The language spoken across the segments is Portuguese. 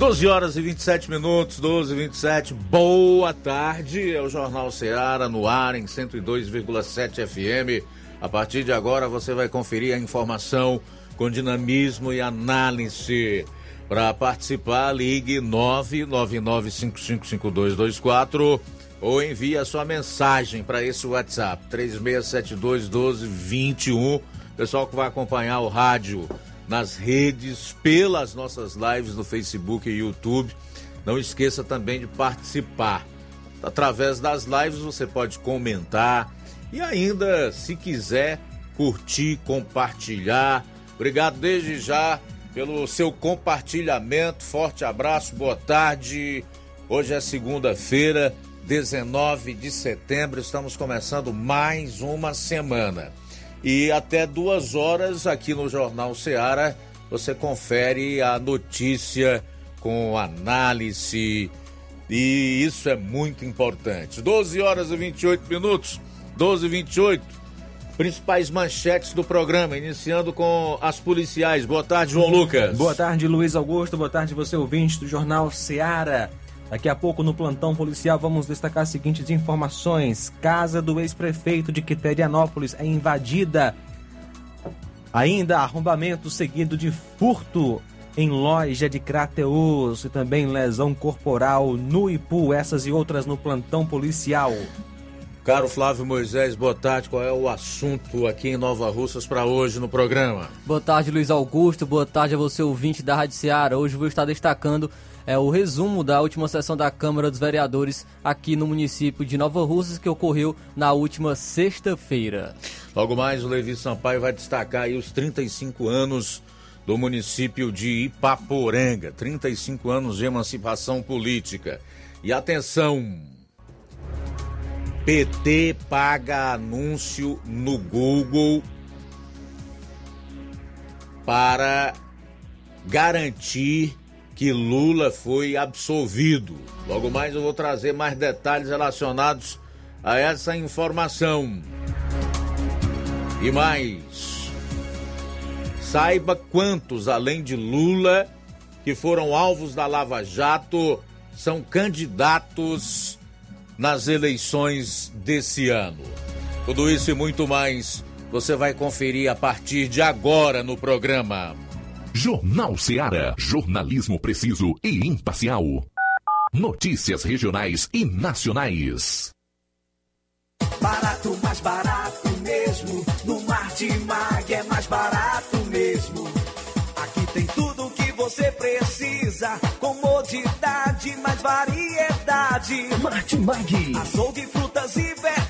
12 horas e 27 minutos, 12 e 27. Boa tarde. É o Jornal Ceará no ar em 102,7 FM. A partir de agora você vai conferir a informação com dinamismo e análise. Para participar, ligue 999555224 ou envie a sua mensagem para esse WhatsApp 36721221. Pessoal que vai acompanhar o rádio nas redes, pelas nossas lives no Facebook e YouTube. Não esqueça também de participar. Através das lives você pode comentar e ainda, se quiser, curtir, compartilhar. Obrigado desde já pelo seu compartilhamento. Forte abraço, boa tarde. Hoje é segunda-feira, 19 de setembro. Estamos começando mais uma semana. E até duas horas aqui no Jornal Seara você confere a notícia com análise. E isso é muito importante. 12 horas e 28 minutos. 12 e 28. Principais manchetes do programa, iniciando com as policiais. Boa tarde, João Lucas. Boa tarde, Luiz Augusto. Boa tarde, você ouvinte do Jornal Seara. Daqui a pouco, no plantão policial, vamos destacar as seguintes informações: Casa do ex-prefeito de Quiterianópolis é invadida. Ainda arrombamento seguido de furto em loja de Crateus e também lesão corporal no Ipu. Essas e outras no plantão policial. Caro Flávio Moisés, boa tarde. Qual é o assunto aqui em Nova Russas para hoje no programa? Boa tarde, Luiz Augusto. Boa tarde a você, ouvinte da Rádio Seara. Hoje vou estar destacando é o resumo da última sessão da Câmara dos Vereadores aqui no município de Nova Russas, que ocorreu na última sexta-feira. Logo mais, o Levi Sampaio vai destacar aí os 35 anos do município de Ipaporanga 35 anos de emancipação política. E atenção! PT paga anúncio no Google para garantir que Lula foi absolvido. Logo mais eu vou trazer mais detalhes relacionados a essa informação. E mais, saiba quantos, além de Lula, que foram alvos da Lava Jato, são candidatos nas eleições desse ano. Tudo isso e muito mais você vai conferir a partir de agora no programa. Jornal Seara. Jornalismo preciso e imparcial. Notícias regionais e nacionais. Barato, mais barato mesmo. No Mar de Mag é mais barato mesmo. Aqui tem tudo o que você precisa. Comodidade, mais variedade. Martimag. Açougue, frutas e verduras.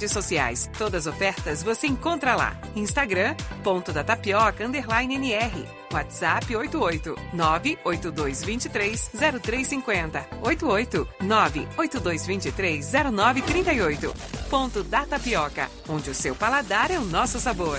sociais. Todas as ofertas você encontra lá. Instagram, ponto da tapioca, underline NR. WhatsApp 88 98223 0350. 88 98223 0938. Ponto da Tapioca, onde o seu paladar é o nosso sabor.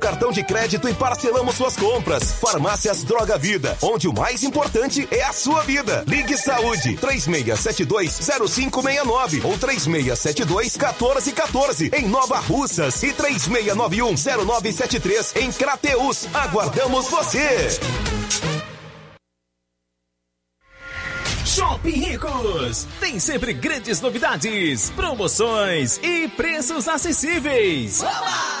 cartão de crédito e parcelamos suas compras. Farmácias Droga Vida, onde o mais importante é a sua vida. Ligue Saúde 36720569 ou 36721414 em Nova Russas e 36910973 em Crateus. Aguardamos você. Shopping Ricos tem sempre grandes novidades, promoções e preços acessíveis. Oba!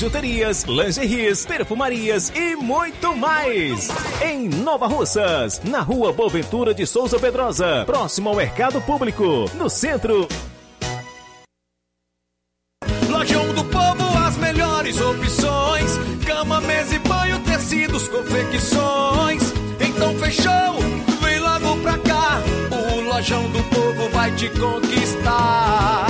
bijuterias, lingeries, perfumarias e muito mais. Em Nova Russas, na rua Boaventura de Souza Pedrosa, próximo ao Mercado Público, no centro. Lojão do Povo, as melhores opções: cama, mesa e banho, tecidos, confecções. Então fechou, vem logo pra cá. O Lojão do Povo vai te conquistar.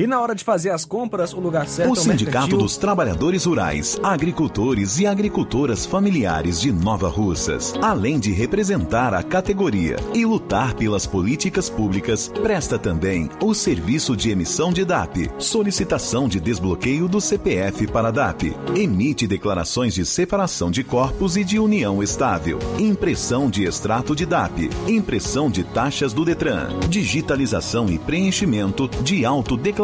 E na hora de fazer as compras, o lugar certo O é o Sindicato Mercantil. dos Trabalhadores Rurais, Agricultores e Agricultoras Familiares de Nova Russas, além de representar a categoria e lutar pelas políticas públicas, presta também o serviço de emissão de DAP, solicitação de desbloqueio do CPF para DAP, emite declarações de separação de corpos e de união estável, impressão de extrato de DAP, impressão de taxas do Detran, digitalização e preenchimento de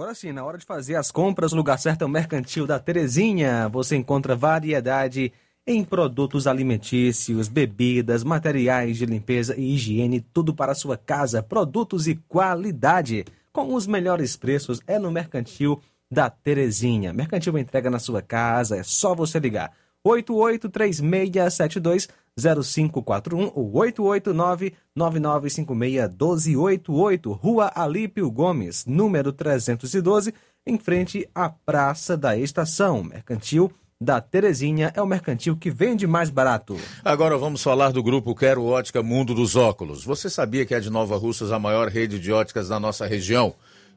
Agora sim, na hora de fazer as compras, o lugar certo é o Mercantil da Terezinha. Você encontra variedade em produtos alimentícios, bebidas, materiais de limpeza e higiene, tudo para a sua casa, produtos e qualidade. Com os melhores preços é no Mercantil da Terezinha. Mercantil entrega na sua casa, é só você ligar. 8836720541 ou 889-9956-1288, Rua Alípio Gomes, número 312, em frente à Praça da Estação. Mercantil da Terezinha é o mercantil que vende mais barato. Agora vamos falar do grupo Quero Ótica Mundo dos Óculos. Você sabia que é de Nova Russas a maior rede de óticas da nossa região?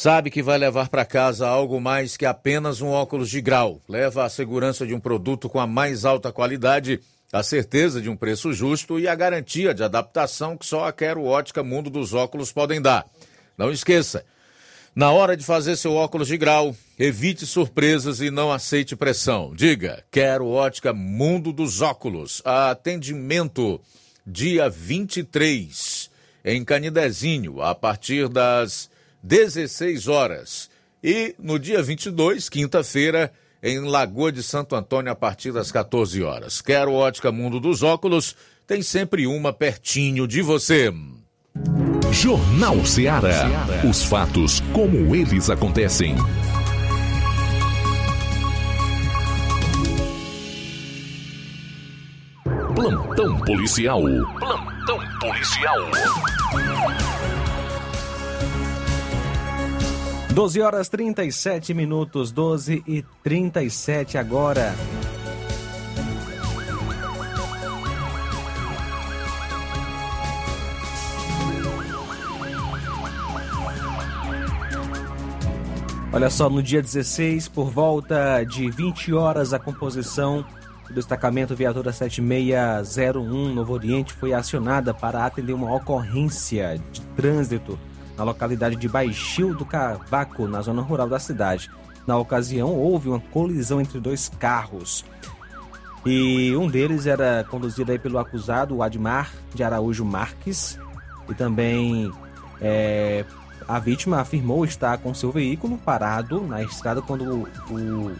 sabe que vai levar para casa algo mais que apenas um óculos de grau. Leva a segurança de um produto com a mais alta qualidade a certeza de um preço justo e a garantia de adaptação que só a Quero Ótica Mundo dos Óculos podem dar. Não esqueça, na hora de fazer seu óculos de grau, evite surpresas e não aceite pressão. Diga, Quero Ótica Mundo dos Óculos. Atendimento dia 23 em Canidezinho, a partir das 16 horas. E no dia 22, quinta-feira, em Lagoa de Santo Antônio a partir das 14 horas. Quero Ótica Mundo dos Óculos, tem sempre uma pertinho de você. Jornal Ceará. Os fatos como eles acontecem. Plantão policial. Plantão policial. 12 horas 37 minutos, 12 e 37 agora. Olha só, no dia 16, por volta de 20 horas, a composição do destacamento Viatura 7601 Novo Oriente foi acionada para atender uma ocorrência de trânsito na localidade de Baixio do Cavaco, na zona rural da cidade. Na ocasião, houve uma colisão entre dois carros. E um deles era conduzido aí pelo acusado, Admar de Araújo Marques. E também é, a vítima afirmou estar com seu veículo parado na estrada quando o, o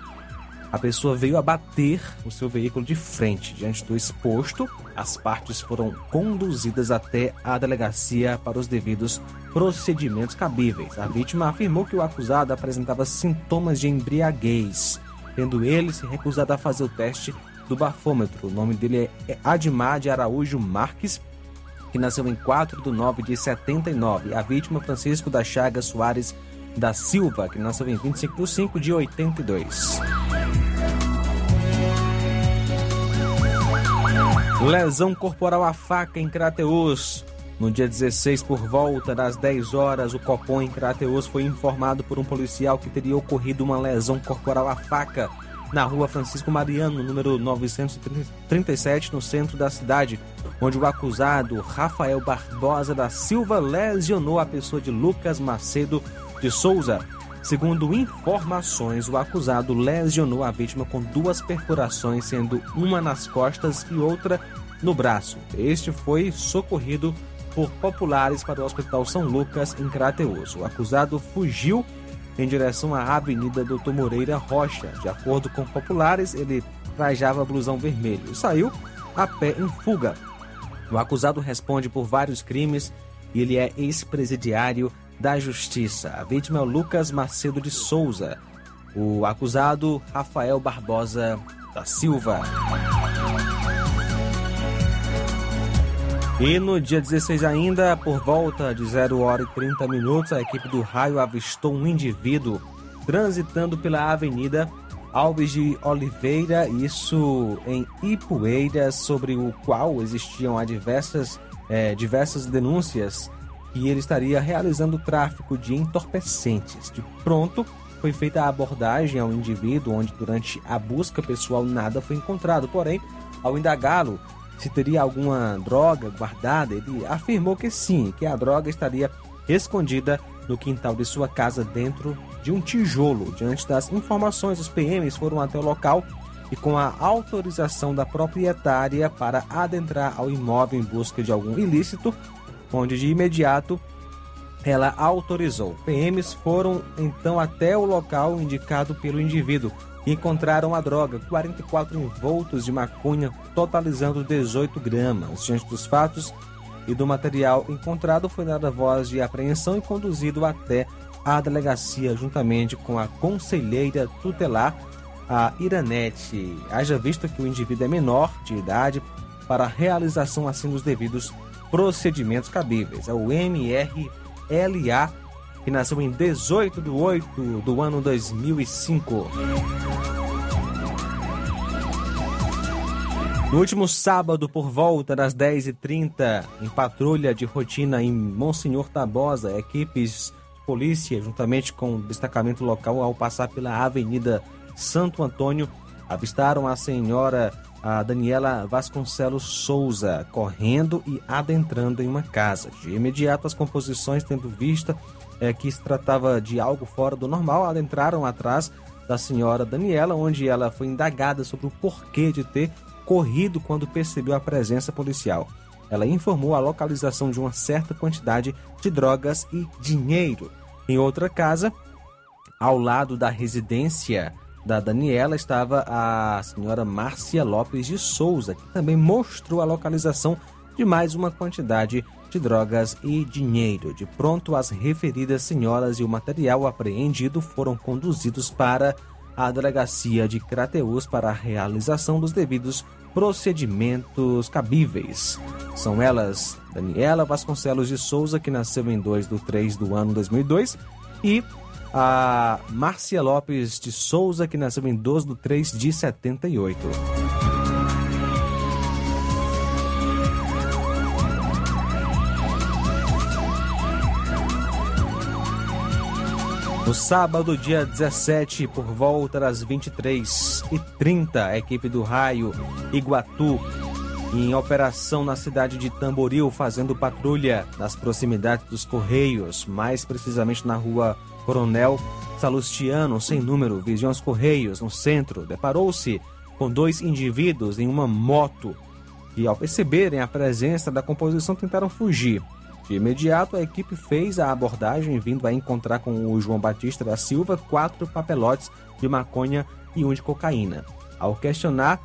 a pessoa veio abater o seu veículo de frente. Diante do exposto, as partes foram conduzidas até a delegacia para os devidos procedimentos cabíveis. A vítima afirmou que o acusado apresentava sintomas de embriaguez, tendo ele se recusado a fazer o teste do bafômetro. O nome dele é Admar de Araújo Marques, que nasceu em 4 de 9 de 79. A vítima, Francisco da Chaga Soares da Silva, que nasceu em 25 de 5 de 82. Lesão corporal à faca em Crateus. No dia 16, por volta das 10 horas, o Copom em Crateus foi informado por um policial que teria ocorrido uma lesão corporal à faca na rua Francisco Mariano, número 937, no centro da cidade, onde o acusado Rafael Barbosa da Silva lesionou a pessoa de Lucas Macedo de Souza. Segundo informações, o acusado lesionou a vítima com duas perfurações, sendo uma nas costas e outra no braço. Este foi socorrido por populares para o Hospital São Lucas, em Crateus. O acusado fugiu em direção à Avenida Doutor Moreira Rocha. De acordo com populares, ele trajava blusão vermelho e saiu a pé em fuga. O acusado responde por vários crimes e ele é ex-presidiário da Justiça. A vítima é o Lucas Macedo de Souza. O acusado, Rafael Barbosa da Silva. E no dia 16 ainda, por volta de 0 hora e 30 minutos, a equipe do raio avistou um indivíduo transitando pela Avenida Alves de Oliveira, isso em Ipueiras, sobre o qual existiam diversas, é, diversas denúncias que ele estaria realizando tráfico de entorpecentes. De pronto, foi feita a abordagem ao indivíduo, onde durante a busca pessoal nada foi encontrado. Porém, ao indagá-lo se teria alguma droga guardada, ele afirmou que sim, que a droga estaria escondida no quintal de sua casa dentro de um tijolo. Diante das informações, os PMs foram até o local e com a autorização da proprietária para adentrar ao imóvel em busca de algum ilícito, onde de imediato ela autorizou. PMs foram então até o local indicado pelo indivíduo e encontraram a droga, 44 envoltos de maconha, totalizando 18 gramas. Diante dos fatos e do material encontrado, foi dada voz de apreensão e conduzido até a delegacia, juntamente com a conselheira tutelar, a Iranete. Haja visto que o indivíduo é menor de idade para a realização assim dos devidos procedimentos cabíveis. É o MR LA, que nasceu em 18 de 8 do ano 2005. No último sábado, por volta das 10h30, em patrulha de rotina em Monsenhor Tabosa, equipes de polícia, juntamente com o destacamento local, ao passar pela Avenida Santo Antônio, avistaram a senhora a Daniela Vasconcelos Souza correndo e adentrando em uma casa. De imediato, as composições, tendo vista é, que se tratava de algo fora do normal, adentraram atrás da senhora Daniela, onde ela foi indagada sobre o porquê de ter corrido quando percebeu a presença policial. Ela informou a localização de uma certa quantidade de drogas e dinheiro. Em outra casa, ao lado da residência da Daniela, estava a senhora Márcia Lopes de Souza, que também mostrou a localização de mais uma quantidade de drogas e dinheiro. De pronto, as referidas senhoras e o material apreendido foram conduzidos para a delegacia de Crateus para a realização dos devidos procedimentos cabíveis. São elas Daniela Vasconcelos de Souza, que nasceu em 2 de 3 do ano 2002, e a Márcia Lopes de Souza, que nasceu em 12 de 3 de 78. No sábado, dia 17, por volta das 23h30, a equipe do Raio Iguatu, em operação na cidade de Tamboril, fazendo patrulha nas proximidades dos Correios, mais precisamente na rua Coronel Salustiano, sem número, Vigiões Correios, no centro, deparou-se com dois indivíduos em uma moto que, ao perceberem a presença da composição, tentaram fugir. De imediato, a equipe fez a abordagem, vindo a encontrar com o João Batista da Silva quatro papelotes de maconha e um de cocaína. Ao questionar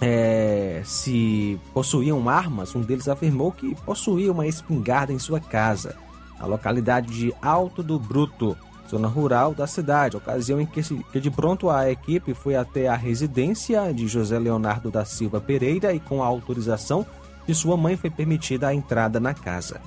é, se possuíam armas, um deles afirmou que possuía uma espingarda em sua casa, na localidade de Alto do Bruto, zona rural da cidade, ocasião em que, que de pronto a equipe foi até a residência de José Leonardo da Silva Pereira e com a autorização de sua mãe foi permitida a entrada na casa.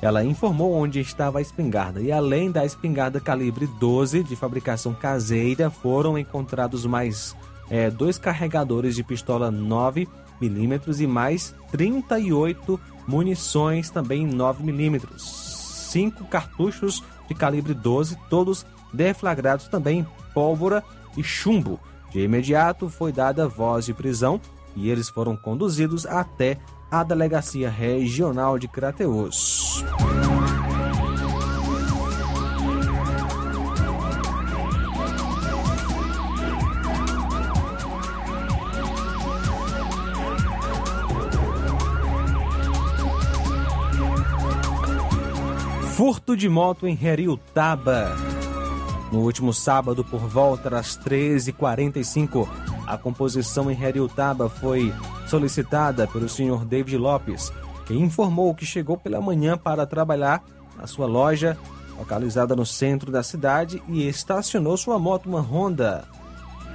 Ela informou onde estava a espingarda e, além da espingarda calibre 12 de fabricação caseira, foram encontrados mais é, dois carregadores de pistola 9 milímetros e mais 38 munições também 9 milímetros, cinco cartuchos de calibre 12, todos deflagrados também pólvora e chumbo. De imediato foi dada voz de prisão e eles foram conduzidos até à Delegacia Regional de Crateus. Furto de moto em Heriutaba. No último sábado, por volta das 13h45, a composição em Heriutaba foi solicitada pelo senhor David Lopes, que informou que chegou pela manhã para trabalhar na sua loja, localizada no centro da cidade, e estacionou sua moto, uma Honda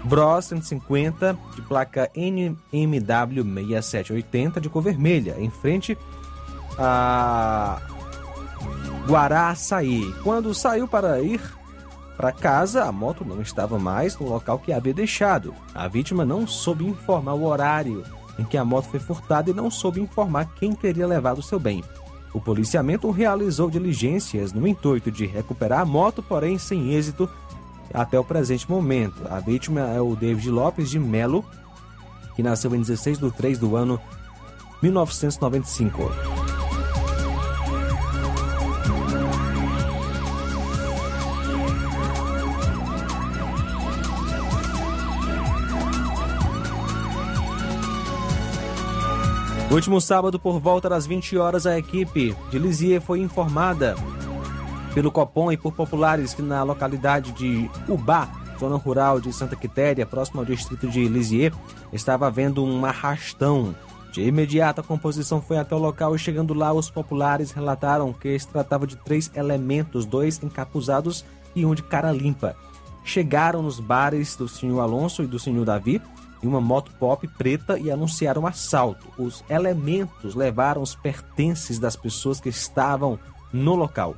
Bros 150, de placa NMW 6780, de cor vermelha, em frente a Guaraçaí. Quando saiu para ir para casa, a moto não estava mais no local que havia deixado. A vítima não soube informar o horário em que a moto foi furtada e não soube informar quem teria levado seu bem. O policiamento realizou diligências no intuito de recuperar a moto, porém sem êxito até o presente momento. A vítima é o David Lopes de Melo, que nasceu em 16 de 3 do ano 1995. No último sábado, por volta das 20 horas, a equipe de Lisieux foi informada pelo Copom e por populares que na localidade de Ubá, zona rural de Santa Quitéria, próximo ao distrito de Lisieux, estava havendo um arrastão. De imediato, a composição foi até o local e, chegando lá, os populares relataram que se tratava de três elementos, dois encapuzados e um de cara limpa. Chegaram nos bares do senhor Alonso e do senhor Davi, em uma moto pop preta e anunciaram assalto. Os elementos levaram os pertences das pessoas que estavam no local.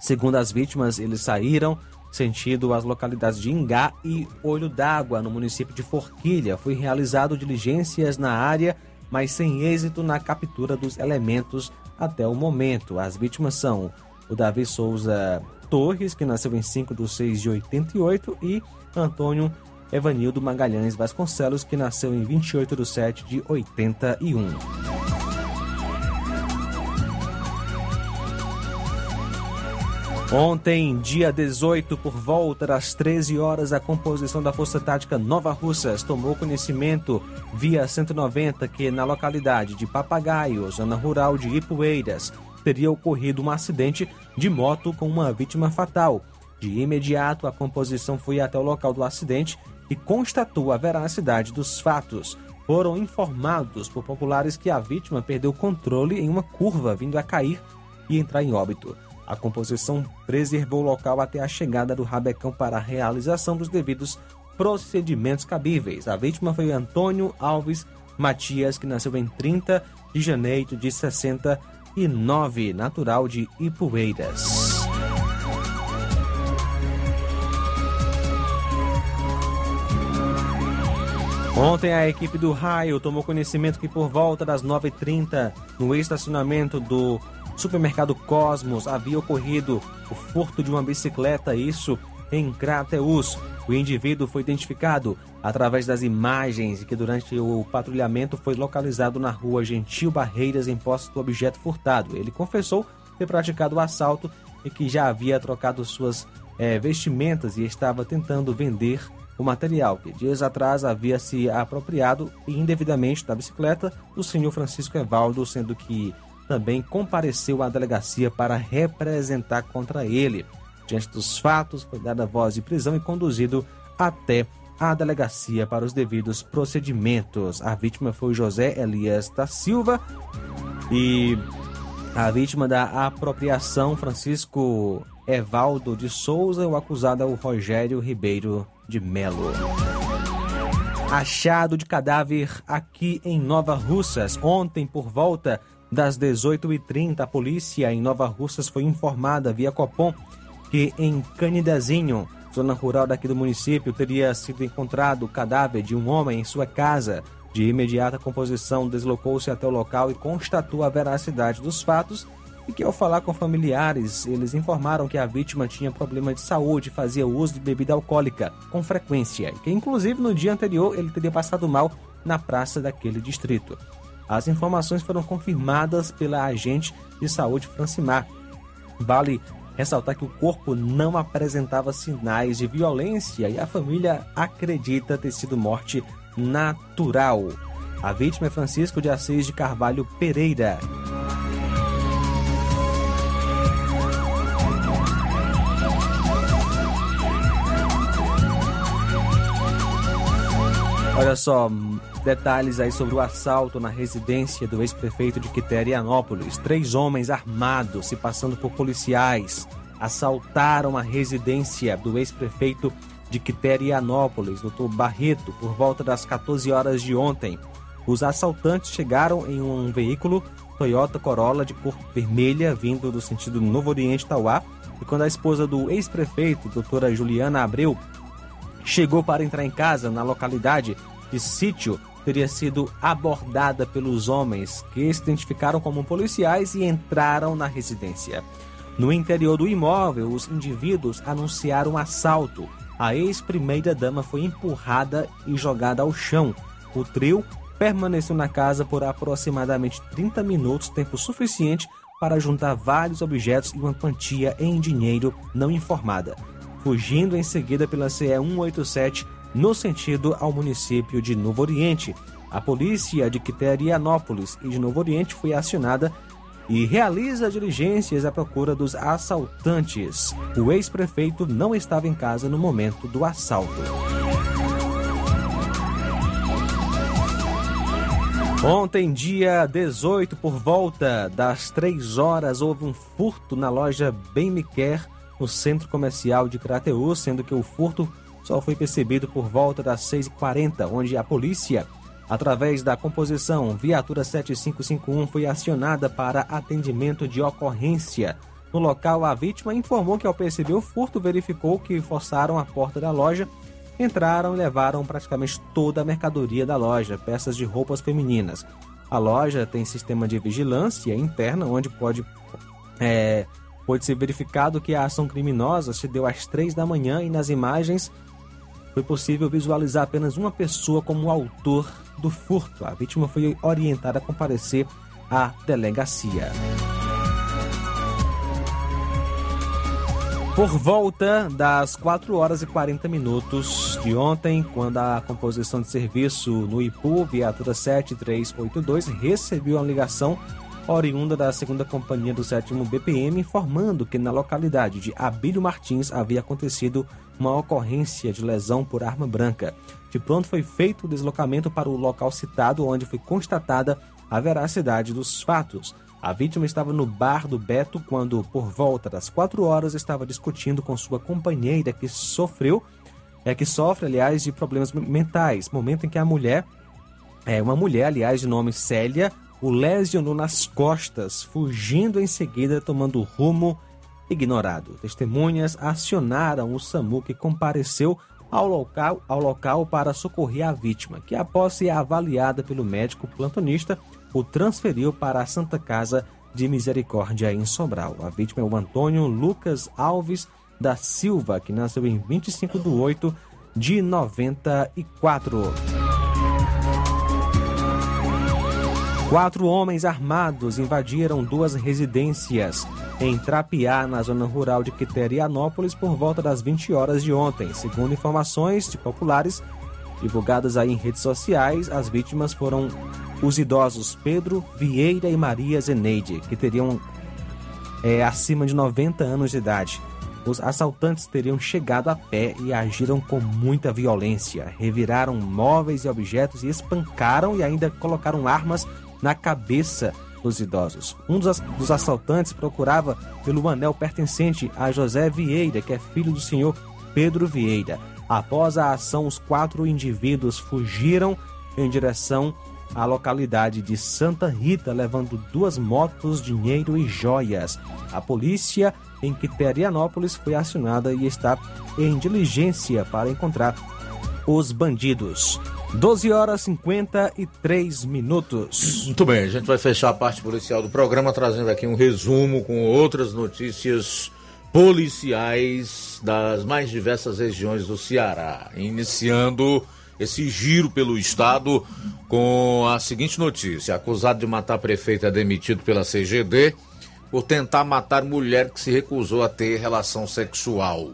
Segundo as vítimas, eles saíram sentido as localidades de Ingá e Olho d'Água, no município de Forquilha. Foi realizado diligências na área, mas sem êxito na captura dos elementos até o momento. As vítimas são o Davi Souza Torres, que nasceu em 5 de 6 de 88, e Antônio Evanildo Magalhães Vasconcelos, que nasceu em 28 de 7 de 81. Ontem, dia 18, por volta das 13 horas, a composição da Força Tática Nova Russas tomou conhecimento via 190 que na localidade de Papagaio, zona rural de Ipueiras, teria ocorrido um acidente de moto com uma vítima fatal. De imediato, a composição foi até o local do acidente e constatou a veracidade dos fatos. Foram informados por populares que a vítima perdeu o controle em uma curva vindo a cair e entrar em óbito. A composição preservou o local até a chegada do rabecão para a realização dos devidos procedimentos cabíveis. A vítima foi Antônio Alves Matias, que nasceu em 30 de janeiro de 69, natural de Ipueiras. Ontem a equipe do Raio tomou conhecimento que por volta das 9h30, no estacionamento do supermercado Cosmos havia ocorrido o furto de uma bicicleta, isso em Crateus. O indivíduo foi identificado através das imagens que durante o patrulhamento foi localizado na rua Gentil Barreiras em posse do objeto furtado. Ele confessou ter praticado o assalto e que já havia trocado suas é, vestimentas e estava tentando vender o material que dias atrás havia se apropriado indevidamente da bicicleta do senhor Francisco Evaldo, sendo que também compareceu à delegacia para representar contra ele. Diante dos fatos, foi dada voz de prisão e conduzido até a delegacia para os devidos procedimentos. A vítima foi José Elias da Silva e a vítima da apropriação, Francisco Evaldo de Souza, o acusado é o Rogério Ribeiro de Melo. Achado de cadáver aqui em Nova Russas. Ontem, por volta das 18h30, a polícia em Nova Russas foi informada via Copom que em Canidezinho, zona rural daqui do município, teria sido encontrado o cadáver de um homem em sua casa. De imediata composição, deslocou-se até o local e constatou a veracidade dos fatos e que ao falar com familiares, eles informaram que a vítima tinha problema de saúde e fazia uso de bebida alcoólica com frequência, e que inclusive no dia anterior ele teria passado mal na praça daquele distrito. As informações foram confirmadas pela agente de saúde Francimar. Vale ressaltar que o corpo não apresentava sinais de violência e a família acredita ter sido morte natural. A vítima é Francisco de Assis de Carvalho Pereira. Olha só, detalhes aí sobre o assalto na residência do ex-prefeito de Quiterianópolis. Três homens armados, se passando por policiais, assaltaram a residência do ex-prefeito de Quiterianópolis, Dr. Barreto, por volta das 14 horas de ontem. Os assaltantes chegaram em um veículo Toyota Corolla de cor vermelha, vindo do sentido Novo Oriente Tauá, e quando a esposa do ex-prefeito, doutora Juliana Abreu, chegou para entrar em casa na localidade de Sítio, teria sido abordada pelos homens que se identificaram como policiais e entraram na residência. No interior do imóvel, os indivíduos anunciaram um assalto. A ex-primeira-dama foi empurrada e jogada ao chão. O trio permaneceu na casa por aproximadamente 30 minutos, tempo suficiente para juntar vários objetos e uma quantia em dinheiro não informada, fugindo em seguida pela CE 187 no sentido ao município de Novo Oriente. A polícia de Quiterianópolis e de Novo Oriente foi acionada e realiza diligências à procura dos assaltantes. O ex-prefeito não estava em casa no momento do assalto. Ontem, dia 18, por volta das 3 horas, houve um furto na loja Bem Me Quer, no centro comercial de Crateus, sendo que o furto só foi percebido por volta das 6h40, onde a polícia, através da composição Viatura 7551, foi acionada para atendimento de ocorrência. No local, a vítima informou que ao perceber o furto, verificou que forçaram a porta da loja, entraram e levaram praticamente toda a mercadoria da loja, peças de roupas femininas. A loja tem sistema de vigilância interna, onde pode, é, pode ser verificado que a ação criminosa se deu às três da manhã e nas imagens foi possível visualizar apenas uma pessoa como autor do furto. A vítima foi orientada a comparecer à delegacia. Por volta das 4 horas e 40 minutos de ontem, quando a composição de serviço no IPU, viatura 7382, recebeu uma ligação oriunda da segunda companhia do 7 BPM, informando que na localidade de Abílio Martins havia acontecido uma ocorrência de lesão por arma branca. De pronto foi feito o deslocamento para o local citado, onde foi constatada a veracidade dos fatos. A vítima estava no bar do Beto quando, por volta das quatro horas, estava discutindo com sua companheira que sofreu, é que sofre, aliás, de problemas mentais. Momento em que a mulher, é uma mulher, aliás, de nome Célia, o lesionou nas costas, fugindo em seguida, tomando rumo ignorado. Testemunhas acionaram o SAMU que compareceu ao local, ao local para socorrer a vítima, que após ser avaliada pelo médico plantonista, o transferiu para a Santa Casa de Misericórdia em Sobral. A vítima é o Antônio Lucas Alves da Silva, que nasceu em 25 de 8 de 94. Quatro homens armados invadiram duas residências em Trapiá, na zona rural de Quiterianópolis, por volta das 20 horas de ontem. Segundo informações de populares divulgadas aí em redes sociais, as vítimas foram os idosos Pedro Vieira e Maria Zeneide, que teriam é, acima de 90 anos de idade. Os assaltantes teriam chegado a pé e agiram com muita violência. Reviraram móveis e objetos e espancaram e ainda colocaram armas na cabeça dos idosos. Um dos, assaltantes procurava pelo anel pertencente a José Vieira, que é filho do senhor Pedro Vieira. Após a ação, os quatro indivíduos fugiram em direção à localidade de Santa Rita, levando duas motos, dinheiro e joias. A polícia em Quiterianópolis foi acionada e está em diligência para encontrar os bandidos. 12 horas e 53 minutos. Muito bem, a gente vai fechar a parte policial do programa trazendo aqui um resumo com outras notícias policiais das mais diversas regiões do Ceará. Iniciando esse giro pelo estado com a seguinte notícia: acusado de matar prefeito é demitido pela CGD por tentar matar mulher que se recusou a ter relação sexual.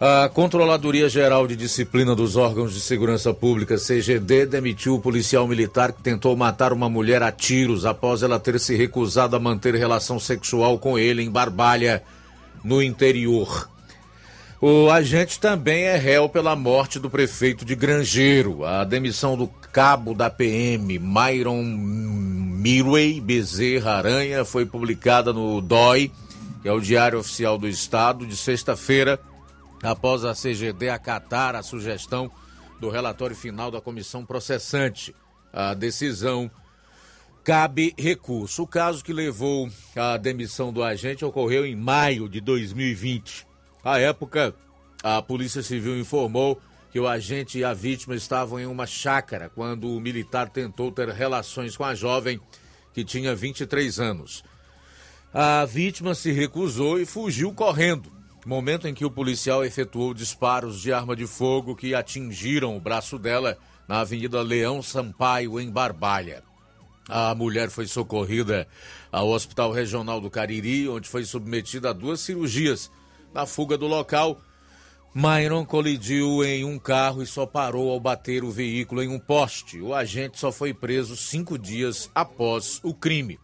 A Controladoria Geral de Disciplina dos Órgãos de Segurança Pública, CGD, demitiu o policial militar que tentou matar uma mulher a tiros após ela ter se recusado a manter relação sexual com ele em Barbalha, no interior. O agente também é réu pela morte do prefeito de Grangeiro. A demissão do cabo da PM, Myron Mirway Bezerra Aranha, foi publicada no DOI, que é o Diário Oficial do Estado, de sexta-feira, após a CGD acatar a sugestão do relatório final da comissão processante. A decisão cabe recurso. O caso que levou à demissão do agente ocorreu em maio de 2020. À época, a Polícia Civil informou que o agente e a vítima estavam em uma chácara quando o militar tentou ter relações com a jovem que tinha 23 anos. A vítima se recusou e fugiu correndo. Momento em que o policial efetuou disparos de arma de fogo que atingiram o braço dela na Avenida Leão Sampaio, em Barbalha. A mulher foi socorrida ao Hospital Regional do Cariri, onde foi submetida a duas cirurgias. Na fuga do local, Myron colidiu em um carro e só parou ao bater o veículo em um poste. O agente só foi preso cinco dias após o crime.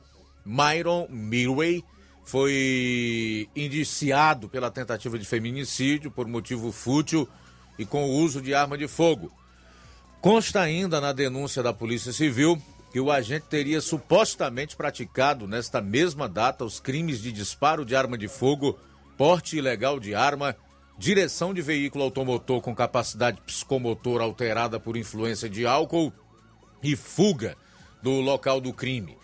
Myron Mirway foi indiciado pela tentativa de feminicídio por motivo fútil e com o uso de arma de fogo. Consta ainda na denúncia da Polícia Civil que o agente teria supostamente praticado nesta mesma data os crimes de disparo de arma de fogo, porte ilegal de arma, direção de veículo automotor com capacidade psicomotor alterada por influência de álcool e fuga do local do crime.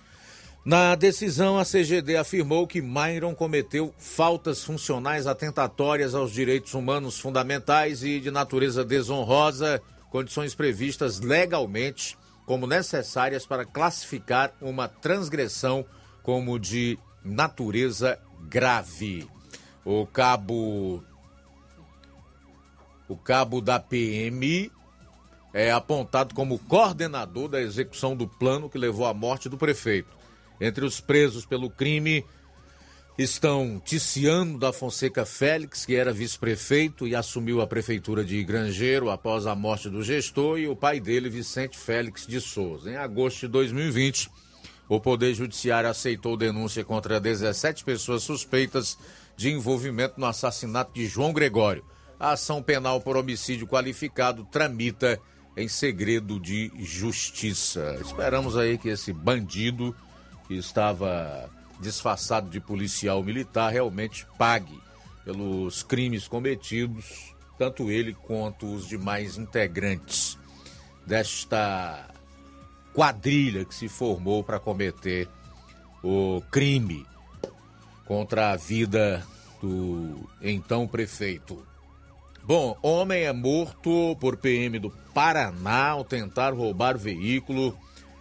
Na decisão, a CGD afirmou que Myron cometeu faltas funcionais atentatórias aos direitos humanos fundamentais e de natureza desonrosa, condições previstas legalmente como necessárias para classificar uma transgressão como de natureza grave. O cabo o cabo da PM é apontado como coordenador da execução do plano que levou à morte do prefeito. Entre os presos pelo crime estão Ticiano da Fonseca Félix, que era vice-prefeito e assumiu a prefeitura de Grangeiro após a morte do gestor, e o pai dele, Vicente Félix de Souza. Em agosto de 2020, o Poder Judiciário aceitou denúncia contra 17 pessoas suspeitas de envolvimento no assassinato de João Gregório. A ação penal por homicídio qualificado tramita em segredo de justiça. Esperamos aí que esse bandido que estava disfarçado de policial militar realmente pague pelos crimes cometidos, tanto ele quanto os demais integrantes desta quadrilha que se formou para cometer o crime contra a vida do então prefeito. Bom, homem é morto por PM do Paraná ao tentar roubar veículo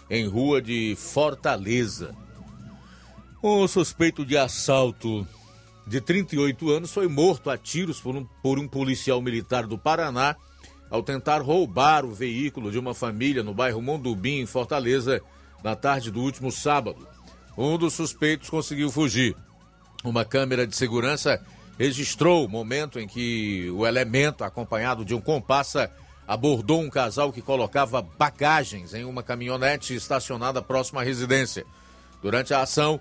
em rua de Fortaleza. Um suspeito de assalto de 38 anos foi morto a tiros por um, por um policial militar do Paraná ao tentar roubar o veículo de uma família no bairro Mondubim, em Fortaleza, na tarde do último sábado. Um dos suspeitos conseguiu fugir. Uma câmera de segurança registrou o momento em que o elemento, acompanhado de um compassa, abordou um casal que colocava bagagens em uma caminhonete estacionada próxima à residência. Durante a ação,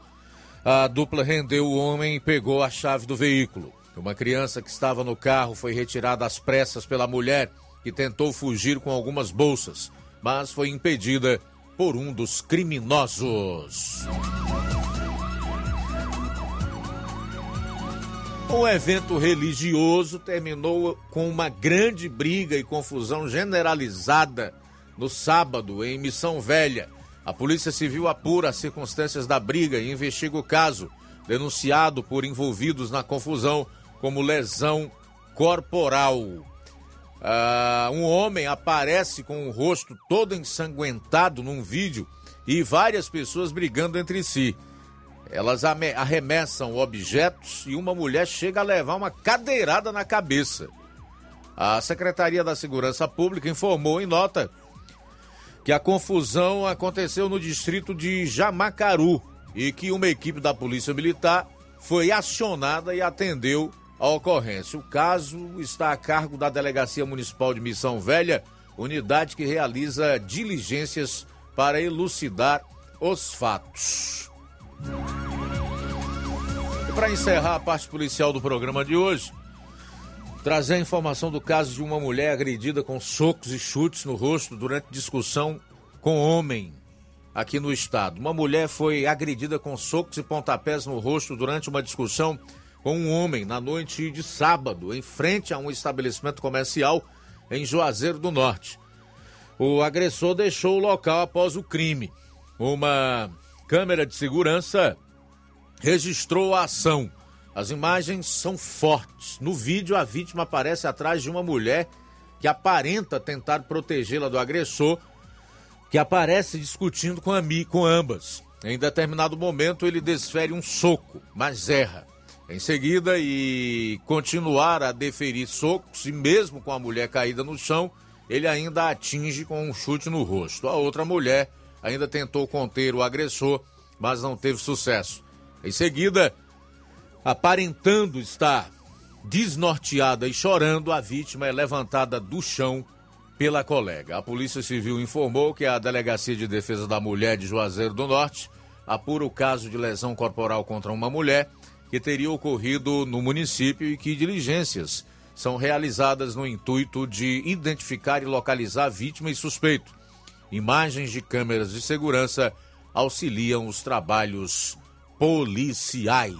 a dupla rendeu o homem e pegou a chave do veículo. Uma criança que estava no carro foi retirada às pressas pela mulher, que tentou fugir com algumas bolsas, mas foi impedida por um dos criminosos. Um evento religioso terminou com uma grande briga e confusão generalizada no sábado em Missão Velha. A Polícia Civil apura as circunstâncias da briga e investiga o caso, denunciado por envolvidos na confusão como lesão corporal. Uh, um homem aparece com o rosto todo ensanguentado num vídeo e várias pessoas brigando entre si. Elas arremessam objetos e uma mulher chega a levar uma cadeirada na cabeça. A Secretaria da Segurança Pública informou em nota que a confusão aconteceu no distrito de Jamacaru e que uma equipe da Polícia Militar foi acionada e atendeu a ocorrência. O caso está a cargo da Delegacia Municipal de Missão Velha, unidade que realiza diligências para elucidar os fatos. E para encerrar a parte policial do programa de hoje, trazer a informação do caso de uma mulher agredida com socos e chutes no rosto durante discussão com homem aqui no estado. Uma mulher foi agredida com socos e pontapés no rosto durante uma discussão com um homem na noite de sábado, em frente a um estabelecimento comercial em Juazeiro do Norte. O agressor deixou o local após o crime. Uma câmera de segurança registrou a ação. As imagens são fortes. No vídeo, a vítima aparece atrás de uma mulher que aparenta tentar protegê-la do agressor, que aparece discutindo com, a, com ambas. Em determinado momento, ele desfere um soco, mas erra. Em seguida, e continuar a deferir socos, e mesmo com a mulher caída no chão, ele ainda atinge com um chute no rosto. A outra mulher ainda tentou conter o agressor, mas não teve sucesso. Em seguida, aparentando estar desnorteada e chorando, a vítima é levantada do chão pela colega. A Polícia Civil informou que a Delegacia de Defesa da Mulher de Juazeiro do Norte apura o caso de lesão corporal contra uma mulher que teria ocorrido no município e que diligências são realizadas no intuito de identificar e localizar a vítima e suspeito. Imagens de câmeras de segurança auxiliam os trabalhos policiais.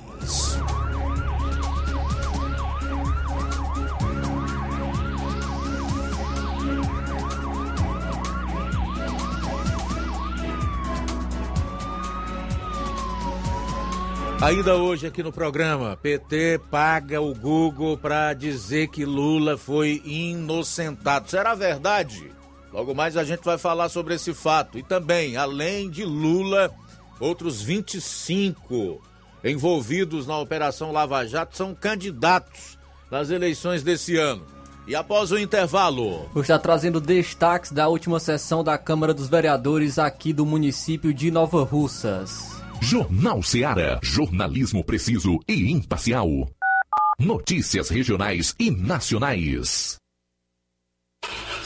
Ainda hoje aqui no programa, PT paga o Google para dizer que Lula foi inocentado. Será verdade? Logo mais a gente vai falar sobre esse fato. E também, além de Lula, outros 25 envolvidos na Operação Lava Jato são candidatos nas eleições desse ano. E após o intervalo. Vou estar trazendo destaques da última sessão da Câmara dos Vereadores aqui do município de Nova Russas. Jornal Seara. Jornalismo preciso e imparcial. Notícias regionais e nacionais.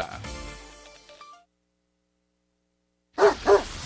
Tchau!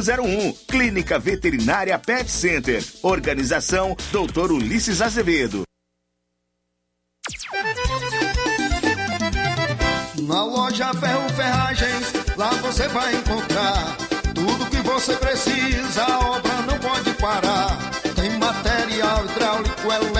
981658401. Clínica Veterinária Pet Center. Organização Dr. Ulisses Azevedo. Na loja Ferro Ferragens, lá você vai encontrar tudo que você precisa, a obra não pode parar. Tem material hidráulico, elétrico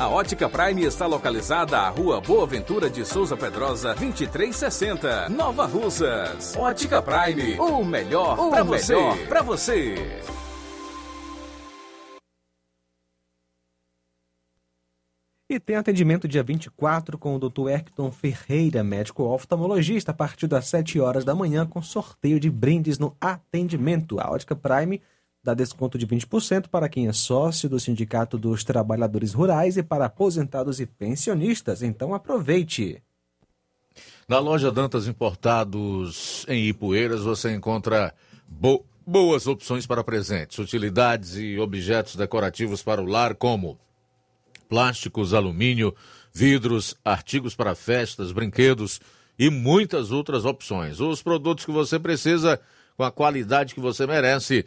A Ótica Prime está localizada à Rua Boa Ventura de Souza Pedrosa, 2360, Nova Russas. Ótica Prime, o melhor para você. Para você. E tem atendimento dia 24 com o Dr. Erkton Ferreira, médico oftalmologista, a partir das 7 horas da manhã, com sorteio de brindes no atendimento. A Ótica Prime dá desconto de 20% para quem é sócio do Sindicato dos Trabalhadores Rurais e para aposentados e pensionistas. Então aproveite! Na loja Dantas Importados em Ipueiras você encontra bo boas opções para presentes, utilidades e objetos decorativos para o lar, como plásticos, alumínio, vidros, artigos para festas, brinquedos e muitas outras opções. Os produtos que você precisa com a qualidade que você merece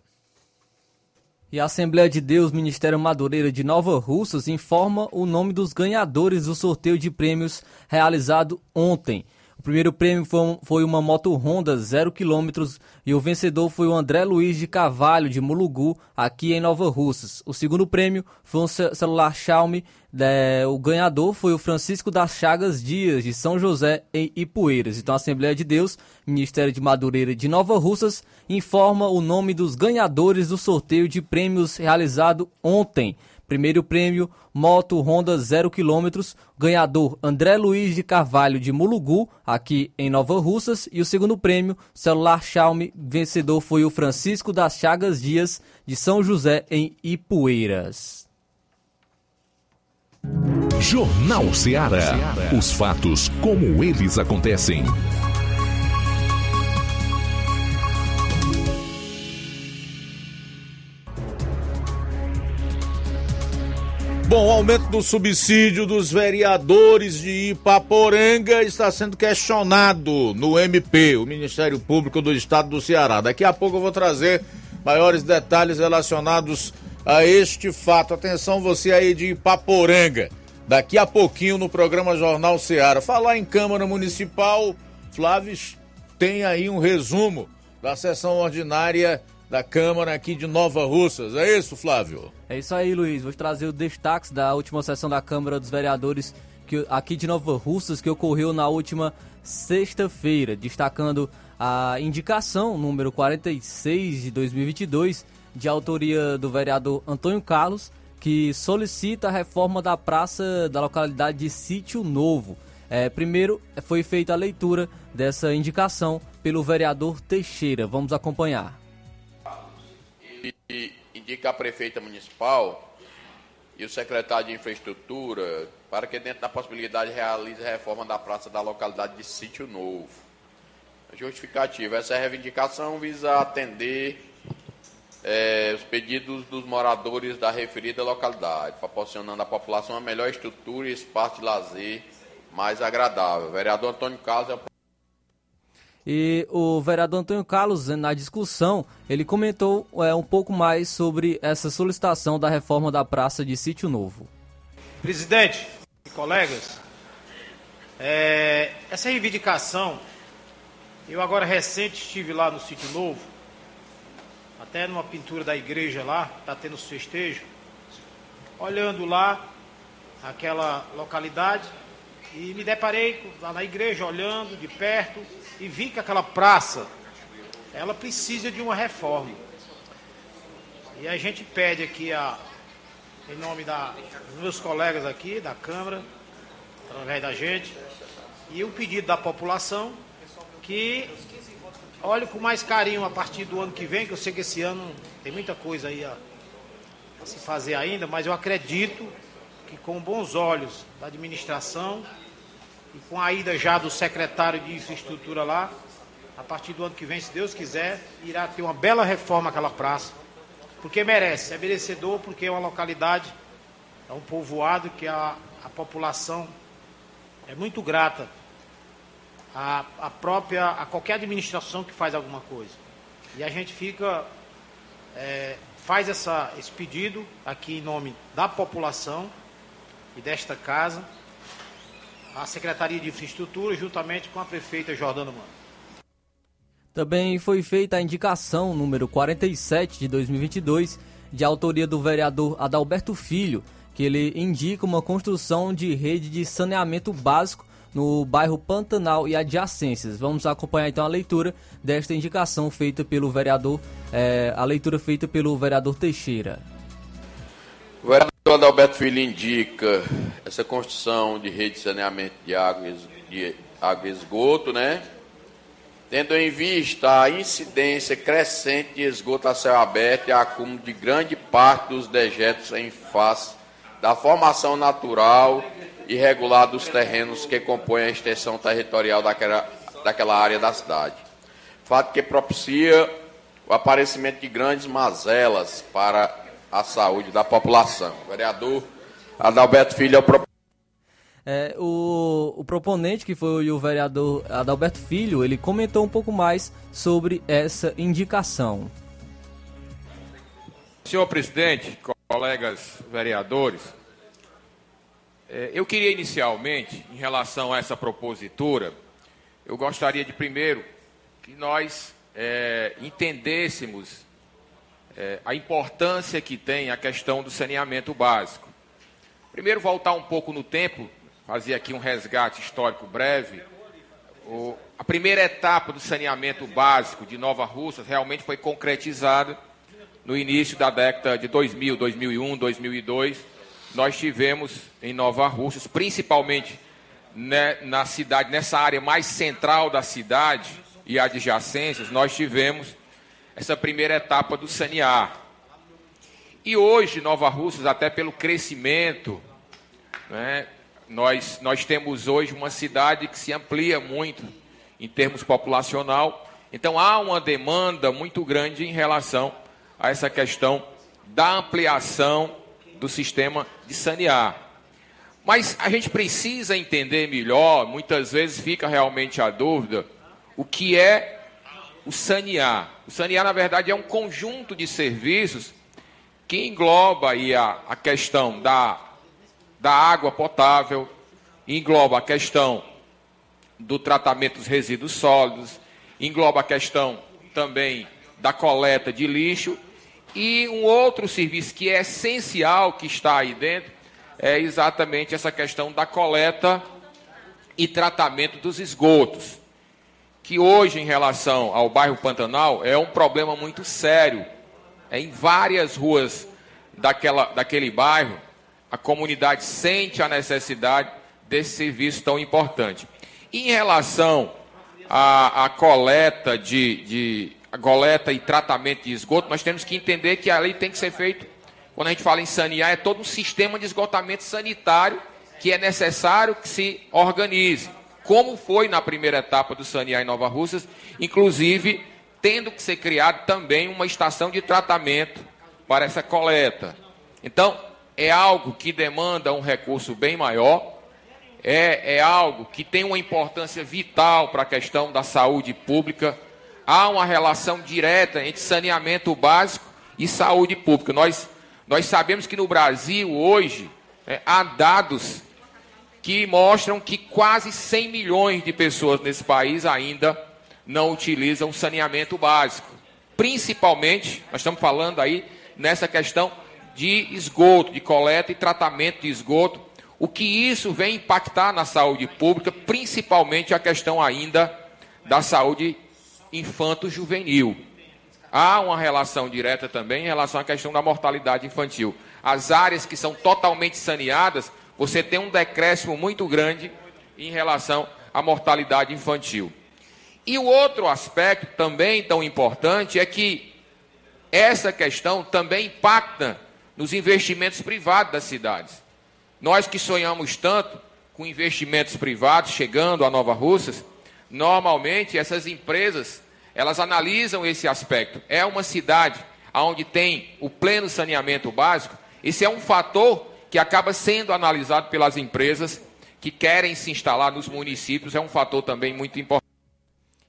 E a Assembleia de Deus Ministério Madureira de Nova Russas informa o nome dos ganhadores do sorteio de prêmios realizado ontem. O primeiro prêmio foi uma moto Honda 0 km e o vencedor foi o André Luiz de Cavalho de Mulugu, aqui em Nova Russas. O segundo prêmio foi um celular Xiaomi. É, o ganhador foi o Francisco das Chagas Dias, de São José, em Ipueiras. Então, a Assembleia de Deus, Ministério de Madureira de Nova Russas, informa o nome dos ganhadores do sorteio de prêmios realizado ontem. Primeiro prêmio, moto Honda 0 km, ganhador André Luiz de Carvalho de Mulugu, aqui em Nova Russas. E o segundo prêmio, celular Xiaomi, vencedor foi o Francisco das Chagas Dias, de São José, em Ipueiras. Jornal Ceará. Os fatos como eles acontecem. Bom, o aumento do subsídio dos vereadores de Ipaporanga está sendo questionado no MP, o Ministério Público do Estado do Ceará. Daqui a pouco eu vou trazer maiores detalhes relacionados a este fato. Atenção, você aí de Ipaporanga. Daqui a pouquinho no programa Jornal Ceará. Falar em Câmara Municipal, Flávio tem aí um resumo da sessão ordinária da Câmara aqui de Nova Russas. É isso, Flávio? É isso aí, Luiz. Vou trazer os destaques da última sessão da Câmara dos Vereadores que, aqui de Nova Russas, que ocorreu na última sexta-feira, destacando a indicação número 46 de 2022, de autoria do vereador Antônio Carlos, que solicita a reforma da praça da localidade de Sítio Novo. É, primeiro foi feita a leitura dessa indicação pelo vereador Teixeira. Vamos acompanhar indica a prefeita municipal e o secretário de infraestrutura para que, dentro da possibilidade, realize a reforma da praça da localidade de Sítio Novo. Justificativa. Essa reivindicação visa atender é, os pedidos dos moradores da referida localidade, proporcionando à população uma melhor estrutura e espaço de lazer mais agradável. O vereador Antônio Carlos é o e o vereador Antônio Carlos, na discussão, ele comentou é, um pouco mais sobre essa solicitação da reforma da praça de Sítio Novo. Presidente e colegas, é, essa reivindicação, eu agora recente estive lá no Sítio Novo, até numa pintura da igreja lá, está tendo festejo, olhando lá aquela localidade e me deparei lá na igreja olhando de perto e vi que aquela praça ela precisa de uma reforma. E a gente pede aqui a, em nome da, dos meus colegas aqui da Câmara, através da gente, e o pedido da população que olhe com mais carinho a partir do ano que vem, que eu sei que esse ano tem muita coisa aí a, a se fazer ainda, mas eu acredito que com bons olhos da administração e com a ida já do secretário de infraestrutura lá, a partir do ano que vem, se Deus quiser, irá ter uma bela reforma aquela praça. Porque merece, é merecedor, porque é uma localidade, é um povoado que a, a população é muito grata a, a própria, a qualquer administração que faz alguma coisa. E a gente fica, é, faz essa, esse pedido aqui em nome da população e desta casa a Secretaria de Infraestrutura, juntamente com a prefeita Jordana Mano. Também foi feita a indicação número 47 de 2022, de autoria do vereador Adalberto Filho, que ele indica uma construção de rede de saneamento básico no bairro Pantanal e adjacências. Vamos acompanhar então a leitura desta indicação feita pelo vereador, é, a leitura feita pelo vereador Teixeira. O vereador Adalberto Filho indica essa construção de rede de saneamento de água, de água e esgoto, né? Tendo em vista a incidência crescente de esgoto a céu aberto e acúmulo de grande parte dos dejetos em face da formação natural irregular dos terrenos que compõem a extensão territorial daquela, daquela área da cidade. Fato que propicia o aparecimento de grandes mazelas para a saúde da população. O vereador Adalberto Filho é o é, o, o, proponente, que foi o vereador Adalberto Filho, ele comentou um pouco mais sobre essa indicação. Senhor presidente, colegas vereadores, eu queria inicialmente, em relação a essa propositura, eu gostaria de primeiro que nós é, entendêssemos é, a importância que tem a questão do saneamento básico. Primeiro, voltar um pouco no tempo, fazer aqui um resgate histórico breve. O, a primeira etapa do saneamento básico de Nova Russas realmente foi concretizada no início da década de 2000, 2001, 2002 nós tivemos em Nova Russas, principalmente né, na cidade, nessa área mais central da cidade e adjacências, nós tivemos essa primeira etapa do sanear. E hoje, Nova Russas, até pelo crescimento, né, nós, nós temos hoje uma cidade que se amplia muito em termos populacional. Então há uma demanda muito grande em relação a essa questão da ampliação do sistema de sanear. Mas a gente precisa entender melhor, muitas vezes fica realmente a dúvida, o que é o sanear. O sanear, na verdade, é um conjunto de serviços que engloba aí a, a questão da, da água potável, engloba a questão do tratamento dos resíduos sólidos, engloba a questão também da coleta de lixo e um outro serviço que é essencial que está aí dentro é exatamente essa questão da coleta e tratamento dos esgotos, que hoje em relação ao bairro Pantanal é um problema muito sério. É em várias ruas daquela, daquele bairro, a comunidade sente a necessidade desse serviço tão importante. Em relação à, coleta de, de coleta e tratamento de esgoto, nós temos que entender que ali tem que ser feito, quando a gente fala em sanear, é todo um sistema de esgotamento sanitário que é necessário que se organize. Como foi na primeira etapa do sanear em Nova Russas, inclusive tendo que ser criado também uma estação de tratamento para essa coleta. Então, é algo que demanda um recurso bem maior, é, é algo que tem uma importância vital para a questão da saúde pública há uma relação direta entre saneamento básico e saúde pública. Nós, nós sabemos que no Brasil, hoje, é, há dados que mostram que quase 100 milhões de pessoas nesse país ainda não utilizam saneamento básico. Principalmente, nós estamos falando aí nessa questão de esgoto, de coleta e tratamento de esgoto, o que isso vem impactar na saúde pública, principalmente a questão ainda da saúde infanto-juvenil. Há uma relação direta também em relação à questão da mortalidade infantil. As áreas que são totalmente saneadas, você tem um decréscimo muito grande em relação à mortalidade infantil. E o outro aspecto também tão importante é que essa questão também impacta nos investimentos privados das cidades. Nós que sonhamos tanto com investimentos privados chegando a Nova Russas, Normalmente essas empresas, elas analisam esse aspecto. É uma cidade onde tem o pleno saneamento básico, esse é um fator que acaba sendo analisado pelas empresas que querem se instalar nos municípios, é um fator também muito importante.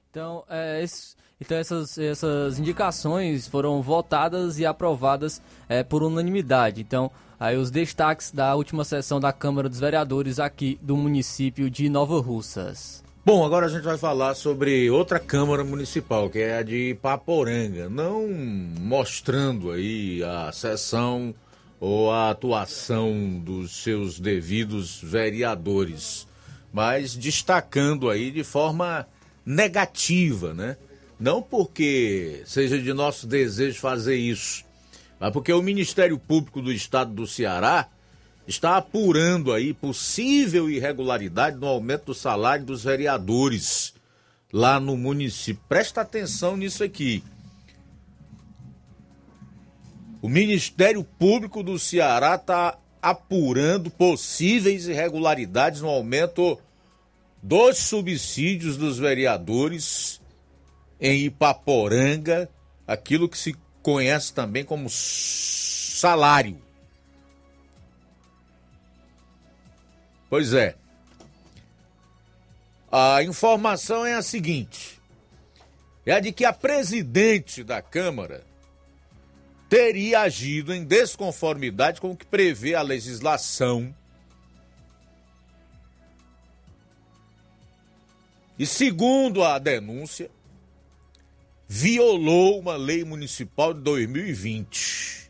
Então, é, esse, Então essas, essas indicações foram votadas e aprovadas é, por unanimidade. Então, aí os destaques da última sessão da Câmara dos Vereadores aqui do município de Nova Russas. Bom, agora a gente vai falar sobre outra Câmara Municipal, que é a de Ipaporanga. Não mostrando aí a sessão ou a atuação dos seus devidos vereadores, mas destacando aí de forma negativa, né? Não porque seja de nosso desejo fazer isso, mas porque o Ministério Público do Estado do Ceará está apurando aí possível irregularidade no aumento do salário dos vereadores lá no município. Presta atenção nisso aqui. O Ministério Público do Ceará está apurando possíveis irregularidades no aumento dos subsídios dos vereadores em Ipaporanga, aquilo que se conhece também como salário. Pois é. A informação é a seguinte: é a de que a presidente da Câmara teria agido em desconformidade com o que prevê a legislação. E segundo a denúncia, violou uma lei municipal de 2020.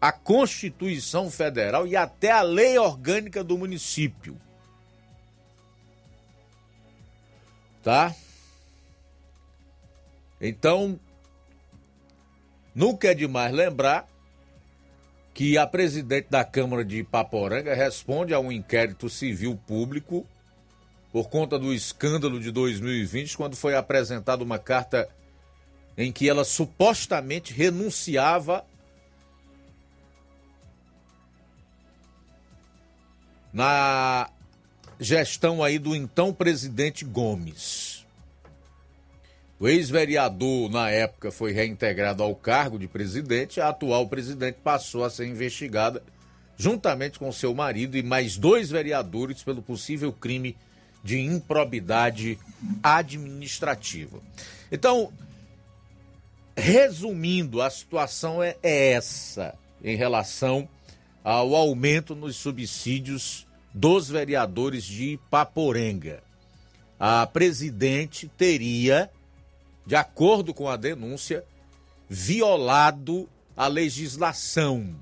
A Constituição Federal e até a lei orgânica do município. Tá? Então, nunca é demais lembrar que a presidente da Câmara de Ipaporanga responde a um inquérito civil público por conta do escândalo de 2020, quando foi apresentada uma carta em que ela supostamente renunciava na gestão aí do então presidente Gomes. O ex-vereador, na época, foi reintegrado ao cargo de presidente, a atual presidente passou a ser investigada juntamente com seu marido e mais dois vereadores pelo possível crime de improbidade administrativa. Então, resumindo, a situação é, é essa em relação ao aumento nos subsídios dos vereadores de Ipaporanga. A presidente teria, de acordo com a denúncia, violado a legislação,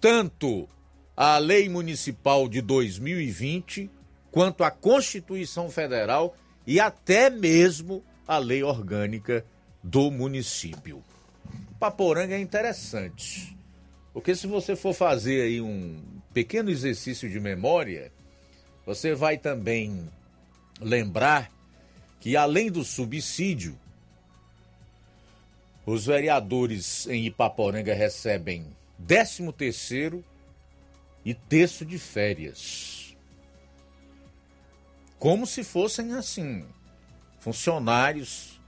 tanto a lei municipal de 2020 quanto à Constituição Federal e até mesmo a lei orgânica do município. Paporanga é interessante, porque se você for fazer aí um pequeno exercício de memória, você vai também lembrar que além do subsídio, os vereadores em Ipaporanga recebem 13 terceiro e terço de férias como se fossem assim funcionários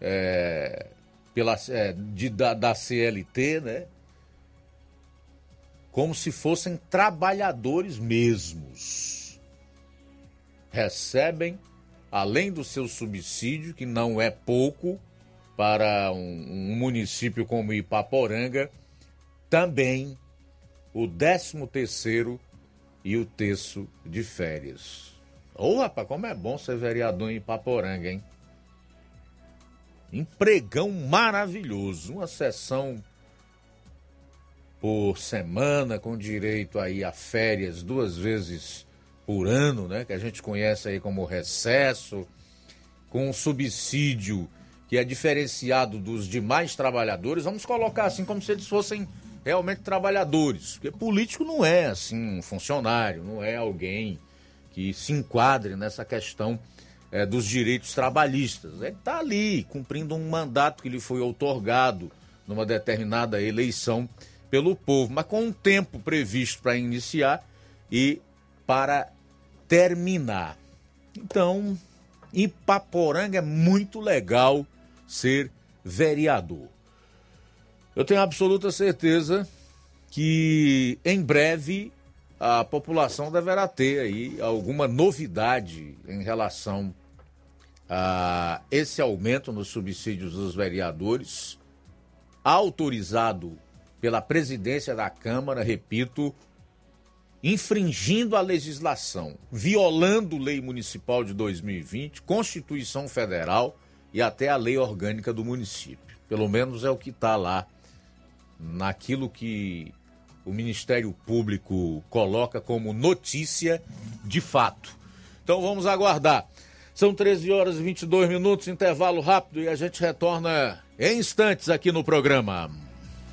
é, pela, é, de, da, da CLT, né? Como se fossem trabalhadores mesmos. Recebem, além do seu subsídio, que não é pouco para um, um município como Ipaporanga, também o 13 terceiro e o terço de férias. Ô, rapaz, como é bom ser vereador em Ipaporanga, hein? Empregão maravilhoso. Uma sessão por semana, com direito aí a férias duas vezes por ano, né? Que a gente conhece aí como recesso, com um subsídio que é diferenciado dos demais trabalhadores. Vamos colocar assim como se eles fossem realmente trabalhadores. Porque político não é assim um funcionário, não é alguém que se enquadre nessa questão é, dos direitos trabalhistas. Ele está ali cumprindo um mandato que lhe foi otorgado numa determinada eleição pelo povo, mas com um tempo previsto para iniciar e para terminar. Então, Ipaporanga é muito legal ser vereador. Eu tenho absoluta certeza que em breve a população deverá ter aí alguma novidade em relação ah, esse aumento nos subsídios dos vereadores, autorizado pela presidência da Câmara, repito, infringindo a legislação, violando lei municipal de 2020, Constituição Federal e até a lei orgânica do município. Pelo menos é o que está lá naquilo que o Ministério Público coloca como notícia de fato. Então vamos aguardar. São 13 horas e 22 minutos, intervalo rápido e a gente retorna em instantes aqui no programa.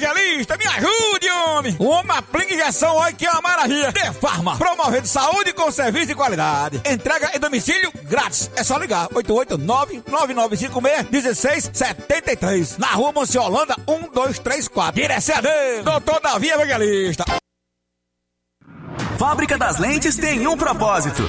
Evangelista, me ajude, homem! Uma aplica injeção, olha que é uma maravilha! De Farma, promovendo saúde com serviço de qualidade. Entrega em domicílio grátis. É só ligar: 889-9956-1673. Na rua Monsiolanda, 1234. Direção a Deus, doutor Davi Evangelista. Fábrica das Lentes tem um propósito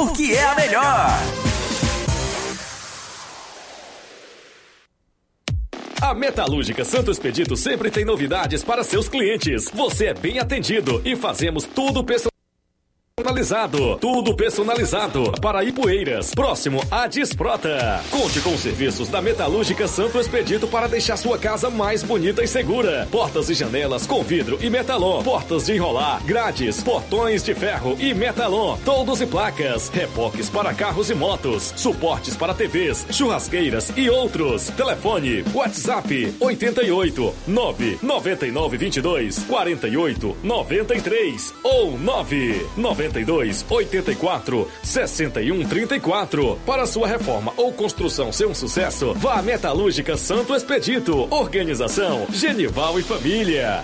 por porque é a melhor. A Metalúrgica Santo Expedito sempre tem novidades para seus clientes. Você é bem atendido e fazemos tudo personalizado personalizado. Tudo personalizado. Para Ipueiras, próximo a Desprota. Conte com os serviços da Metalúrgica Santo Expedito para deixar sua casa mais bonita e segura. Portas e janelas com vidro e metalon. Portas de enrolar, grades, portões de ferro e metalon. Todos e placas. Repoques para carros e motos. Suportes para TVs, churrasqueiras e outros. Telefone, WhatsApp 88 9 99 22 48 93 ou 9 90 92 84 61 34. Para sua reforma ou construção ser um sucesso, vá à Metalúrgica Santo Expedito. Organização Genival e Família.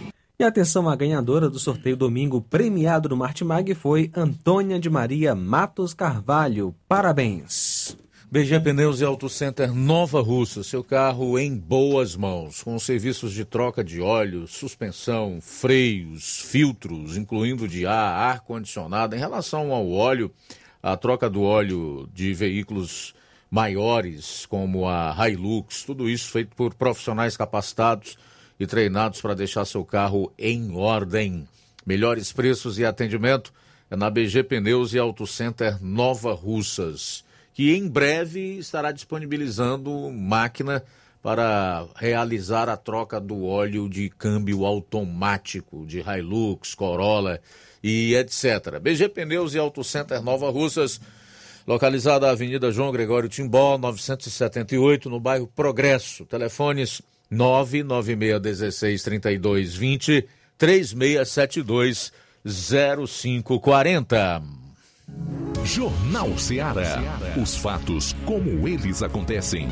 E atenção, a ganhadora do sorteio domingo premiado no Martimag foi Antônia de Maria Matos Carvalho. Parabéns! BG Pneus e Auto Center Nova Russa, seu carro em boas mãos, com serviços de troca de óleo, suspensão, freios, filtros, incluindo de ar, ar-condicionado. Em relação ao óleo, a troca do óleo de veículos maiores, como a Hilux, tudo isso feito por profissionais capacitados e treinados para deixar seu carro em ordem. Melhores preços e atendimento é na BG Pneus e Auto Center Nova Russas, que em breve estará disponibilizando máquina para realizar a troca do óleo de câmbio automático de Hilux, Corolla e etc. BG Pneus e Auto Center Nova Russas, localizada na Avenida João Gregório Timbó, 978, no bairro Progresso. Telefones 996163220 3672 0540. Jornal Ceará. Os fatos como eles acontecem.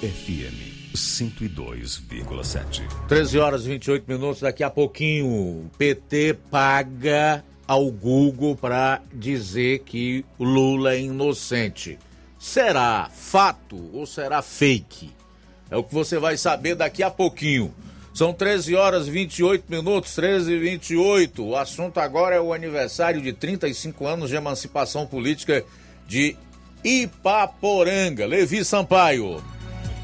FM 102,7. 13 horas e 28 minutos. Daqui a pouquinho, PT paga ao Google para dizer que Lula é inocente. Será fato ou será fake? É o que você vai saber daqui a pouquinho. São 13 horas e 28 minutos, 13 e 28. O assunto agora é o aniversário de 35 anos de emancipação política de Ipaporanga. Levi Sampaio.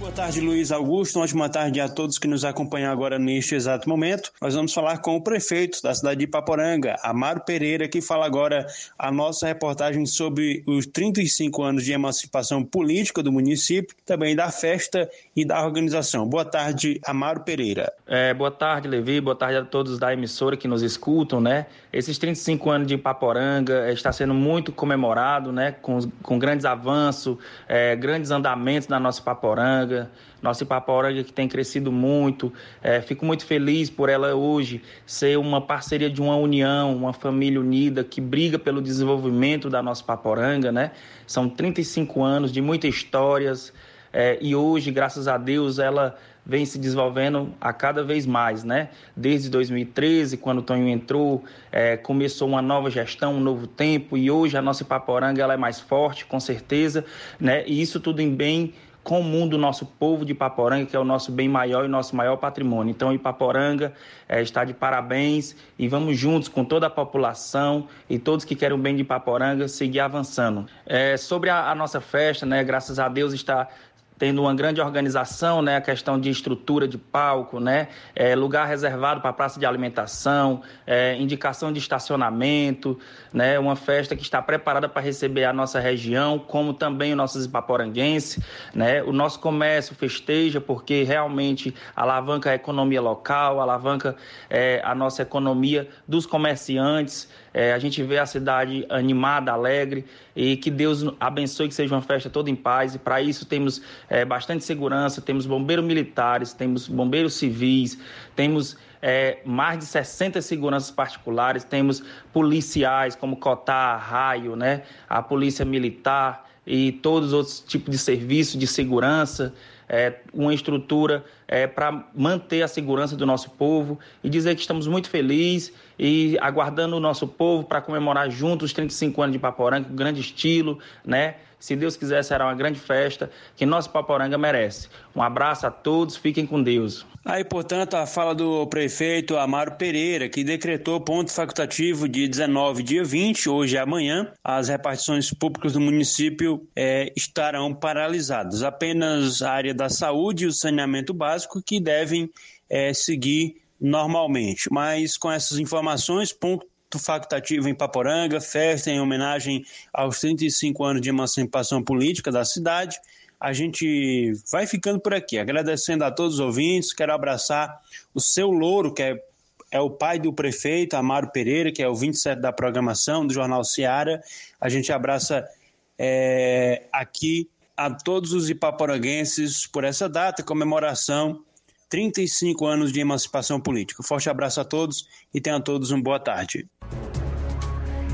Boa tarde, Luiz Augusto. Uma ótima tarde a todos que nos acompanham agora neste exato momento. Nós vamos falar com o prefeito da cidade de Ipaporanga, Amaro Pereira, que fala agora a nossa reportagem sobre os 35 anos de emancipação política do município, também da festa e da organização. Boa tarde, Amaro Pereira. É, boa tarde, Levi. Boa tarde a todos da emissora que nos escutam, né? Esses 35 anos de Ipaporanga está sendo muito comemorado, né? Com, com grandes avanços, é, grandes andamentos na nossa Ipaporanga. Nossa Ipaporanga que tem crescido muito. É, fico muito feliz por ela hoje ser uma parceria de uma união, uma família unida que briga pelo desenvolvimento da nossa Ipaporanga, né? São 35 anos de muitas histórias é, e hoje, graças a Deus, ela vem se desenvolvendo a cada vez mais, né? Desde 2013, quando o Tonho entrou, é, começou uma nova gestão, um novo tempo, e hoje a nossa Ipaporanga ela é mais forte, com certeza, né? E isso tudo em bem comum do nosso povo de Ipaporanga, que é o nosso bem maior e nosso maior patrimônio. Então, Ipaporanga é, está de parabéns e vamos juntos com toda a população e todos que querem o bem de Ipaporanga seguir avançando. É, sobre a, a nossa festa, né, graças a Deus está tendo uma grande organização, né, a questão de estrutura de palco, né, é, lugar reservado para praça de alimentação, é, indicação de estacionamento, né, uma festa que está preparada para receber a nossa região, como também os nossos ipaporanguenses, né, o nosso comércio festeja porque realmente alavanca a economia local, alavanca é, a nossa economia dos comerciantes, é, a gente vê a cidade animada, alegre e que Deus abençoe que seja uma festa toda em paz. E para isso temos é, bastante segurança, temos bombeiros militares, temos bombeiros civis, temos é, mais de 60 seguranças particulares, temos policiais como Cotar, Raio, né, a Polícia Militar e todos os outros tipos de serviço de segurança. É, uma estrutura é, para manter a segurança do nosso povo e dizer que estamos muito felizes e aguardando o nosso povo para comemorar juntos os 35 anos de Paporanga, com grande estilo, né? Se Deus quiser, será uma grande festa que nosso Paporanga merece. Um abraço a todos, fiquem com Deus. Aí, portanto, a fala do prefeito Amaro Pereira, que decretou ponto facultativo de 19, dia 20, hoje e amanhã, as repartições públicas do município é, estarão paralisadas. Apenas a área da saúde e o saneamento básico que devem é, seguir normalmente. Mas com essas informações, ponto facultativo em Paporanga, festa em homenagem aos 35 anos de emancipação política da cidade, a gente vai ficando por aqui. Agradecendo a todos os ouvintes, quero abraçar o seu louro, que é, é o pai do prefeito, Amaro Pereira, que é o 27 da programação do Jornal Seara. A gente abraça é, aqui a todos os ipaporanguenses por essa data, comemoração 35 anos de emancipação política. Forte abraço a todos e tenham todos uma boa tarde.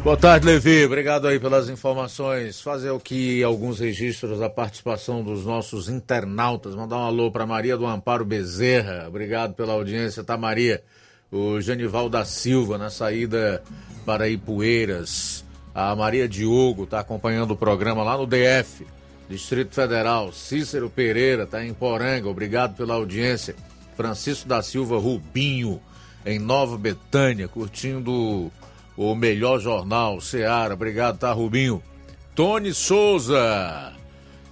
Boa tarde, Levi. Obrigado aí pelas informações. Fazer o que alguns registros da participação dos nossos internautas. Mandar um alô para Maria do Amparo Bezerra. Obrigado pela audiência, tá, Maria? O Genival da Silva na saída para Ipueiras. A Maria Diogo está acompanhando o programa lá no DF, Distrito Federal. Cícero Pereira está em Poranga. Obrigado pela audiência. Francisco da Silva Rubinho, em Nova Betânia, curtindo o melhor jornal, Seara. Obrigado, tá, Rubinho? Tony Souza.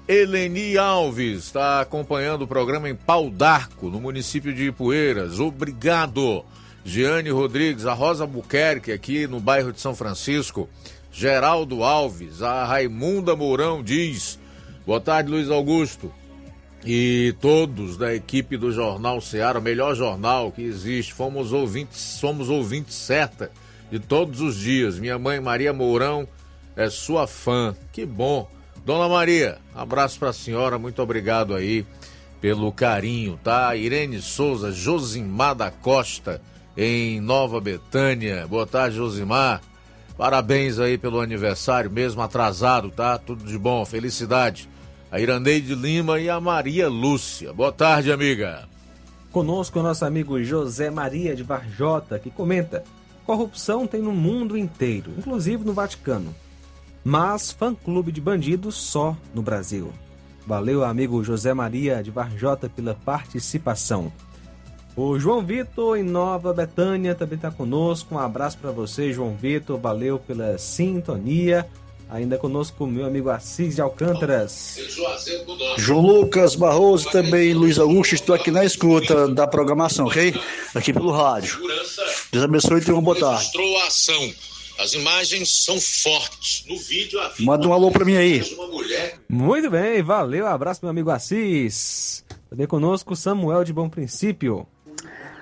Eleni Alves está acompanhando o programa em Pau d'Arco, no município de Ipueiras. Obrigado. Giane Rodrigues, a Rosa Buquerque, aqui no bairro de São Francisco. Geraldo Alves, a Raimunda Mourão diz. Boa tarde, Luiz Augusto. E todos da equipe do Jornal Seara, o melhor jornal que existe. Fomos ouvintes, somos ouvintes certa de todos os dias. Minha mãe Maria Mourão é sua fã. Que bom. Dona Maria, abraço para a senhora, muito obrigado aí pelo carinho, tá? Irene Souza, Josimar da Costa, em Nova Betânia. Boa tarde, Josimar. Parabéns aí pelo aniversário, mesmo atrasado, tá? Tudo de bom, felicidade. A Iraneide Lima e a Maria Lúcia. Boa tarde, amiga. Conosco o nosso amigo José Maria de Varjota, que comenta: Corrupção tem no mundo inteiro, inclusive no Vaticano. Mas fã-clube de bandidos só no Brasil. Valeu, amigo José Maria de Varjota, pela participação. O João Vitor em Nova Betânia também está conosco. Um abraço para você, João Vitor. Valeu pela sintonia. Ainda conosco meu amigo Assis de Alcântaras. João Lucas Barroso também Luiz Augusto, estou aqui na escuta da programação, ok? Aqui pelo rádio. Deus abençoe e tenha uma boa tarde. As imagens são fortes. No vídeo a Manda um alô para mim aí. Muito bem, valeu. Abraço, meu amigo Assis. Também conosco Samuel de Bom Princípio.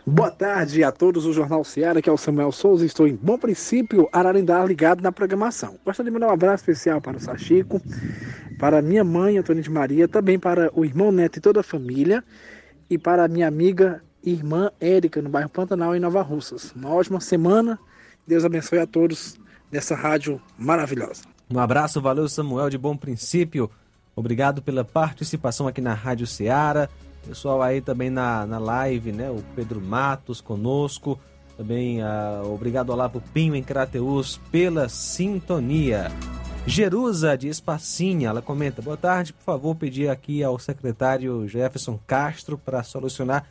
Boa tarde a todos do Jornal Seara, que é o Samuel Souza. Estou em Bom Princípio, Ararindá, ligado na programação. Gostaria de mandar um abraço especial para o Sachico, para minha mãe, Antônia de Maria, também para o irmão Neto e toda a família, e para a minha amiga e irmã Érica, no bairro Pantanal, em Nova Russas. Uma ótima semana. Deus abençoe a todos dessa rádio maravilhosa. Um abraço, valeu Samuel de Bom Princípio. Obrigado pela participação aqui na Rádio Ceará. Pessoal aí também na, na live, né? O Pedro Matos conosco. Também ah, obrigado lá pro Pinho em Crateus pela sintonia. Jerusa de Espacinha, ela comenta: Boa tarde, por favor, pedir aqui ao secretário Jefferson Castro para solucionar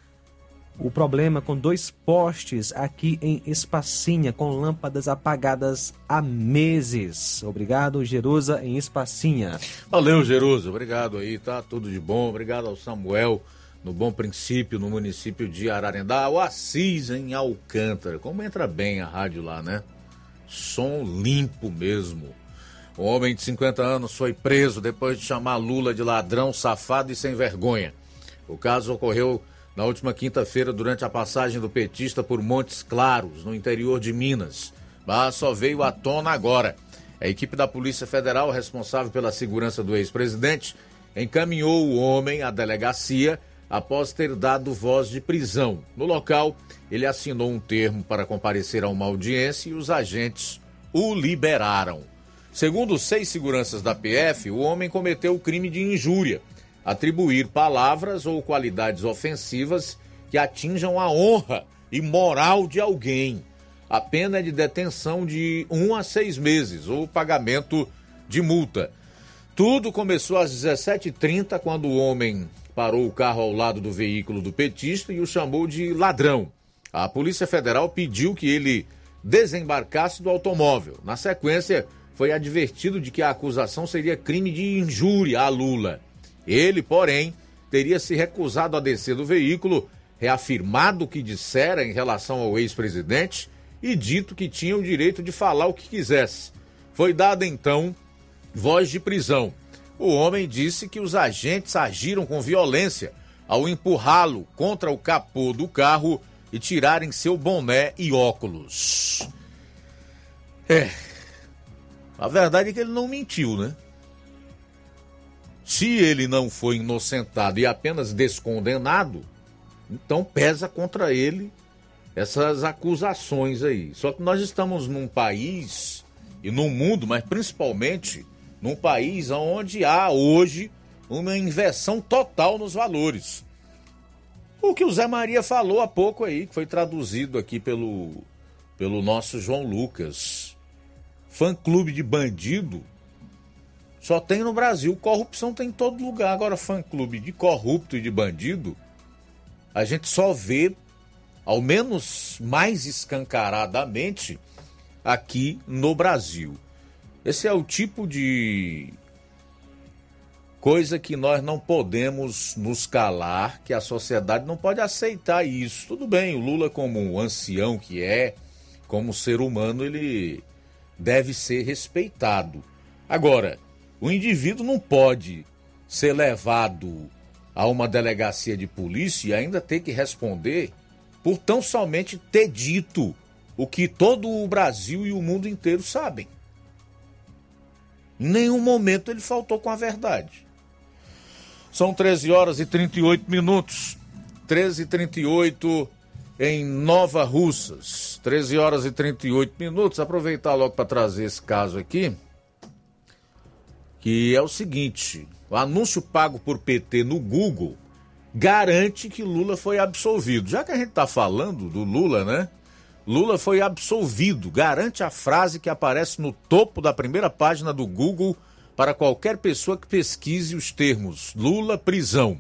o problema com dois postes aqui em Espacinha, com lâmpadas apagadas há meses. Obrigado, Jerusa, em Espacinha. Valeu, Jerusa. Obrigado aí, tá? Tudo de bom. Obrigado ao Samuel, no Bom Princípio, no município de Ararendá. O Assis, em Alcântara. Como entra bem a rádio lá, né? Som limpo mesmo. Um homem de 50 anos foi preso depois de chamar Lula de ladrão, safado e sem vergonha. O caso ocorreu na última quinta-feira durante a passagem do petista por Montes Claros, no interior de Minas. Mas só veio à tona agora. A equipe da Polícia Federal, responsável pela segurança do ex-presidente, encaminhou o homem à delegacia após ter dado voz de prisão. No local, ele assinou um termo para comparecer a uma audiência e os agentes o liberaram. Segundo seis seguranças da PF, o homem cometeu o crime de injúria, atribuir palavras ou qualidades ofensivas que atinjam a honra e moral de alguém. A pena é de detenção de um a seis meses ou pagamento de multa. Tudo começou às 17h30, quando o homem parou o carro ao lado do veículo do petista e o chamou de ladrão. A Polícia Federal pediu que ele desembarcasse do automóvel. Na sequência, foi advertido de que a acusação seria crime de injúria a Lula. Ele, porém, teria se recusado a descer do veículo, reafirmado o que dissera em relação ao ex-presidente e dito que tinha o direito de falar o que quisesse. Foi dada então voz de prisão. O homem disse que os agentes agiram com violência ao empurrá-lo contra o capô do carro e tirarem seu boné e óculos. É. A verdade é que ele não mentiu, né? Se ele não foi inocentado e apenas descondenado, então pesa contra ele essas acusações aí. Só que nós estamos num país e num mundo, mas principalmente num país onde há hoje uma inversão total nos valores. O que o Zé Maria falou há pouco aí, que foi traduzido aqui pelo, pelo nosso João Lucas. Fã clube de bandido só tem no Brasil. Corrupção tem em todo lugar. Agora, fã clube de corrupto e de bandido, a gente só vê, ao menos mais escancaradamente, aqui no Brasil. Esse é o tipo de coisa que nós não podemos nos calar, que a sociedade não pode aceitar isso. Tudo bem, o Lula, como um ancião que é, como ser humano, ele deve ser respeitado. Agora, o indivíduo não pode ser levado a uma delegacia de polícia e ainda ter que responder por tão somente ter dito o que todo o Brasil e o mundo inteiro sabem. Em nenhum momento ele faltou com a verdade. São 13 horas e 38 minutos. 13 e 38 em Nova Russas. 13 horas e 38 minutos. Aproveitar logo para trazer esse caso aqui. Que é o seguinte: o anúncio pago por PT no Google garante que Lula foi absolvido. Já que a gente está falando do Lula, né? Lula foi absolvido. Garante a frase que aparece no topo da primeira página do Google para qualquer pessoa que pesquise os termos Lula prisão.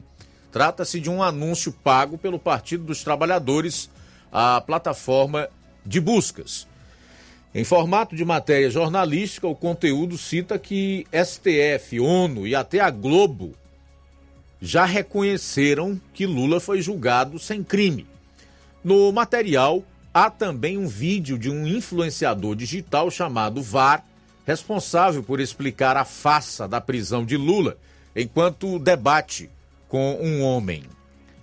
Trata-se de um anúncio pago pelo Partido dos Trabalhadores, a plataforma de buscas. Em formato de matéria jornalística, o conteúdo cita que STF, ONU e até a Globo já reconheceram que Lula foi julgado sem crime. No material, Há também um vídeo de um influenciador digital chamado VAR, responsável por explicar a farsa da prisão de Lula enquanto debate com um homem.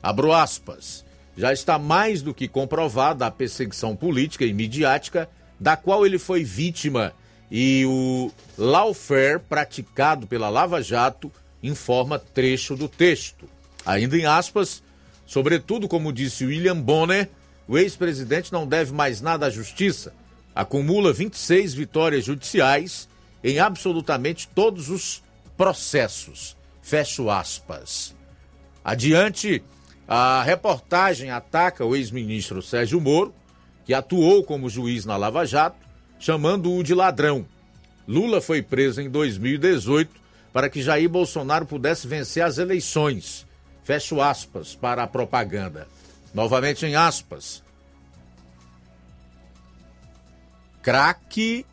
Abro aspas. Já está mais do que comprovada a perseguição política e midiática da qual ele foi vítima e o lawfare praticado pela Lava Jato informa trecho do texto. Ainda em aspas, sobretudo, como disse William Bonner, o ex-presidente não deve mais nada à justiça, acumula 26 vitórias judiciais em absolutamente todos os processos. Fecho aspas. Adiante, a reportagem ataca o ex-ministro Sérgio Moro, que atuou como juiz na Lava Jato, chamando-o de ladrão. Lula foi preso em 2018 para que Jair Bolsonaro pudesse vencer as eleições. Fecho aspas para a propaganda. Novamente em aspas. Craque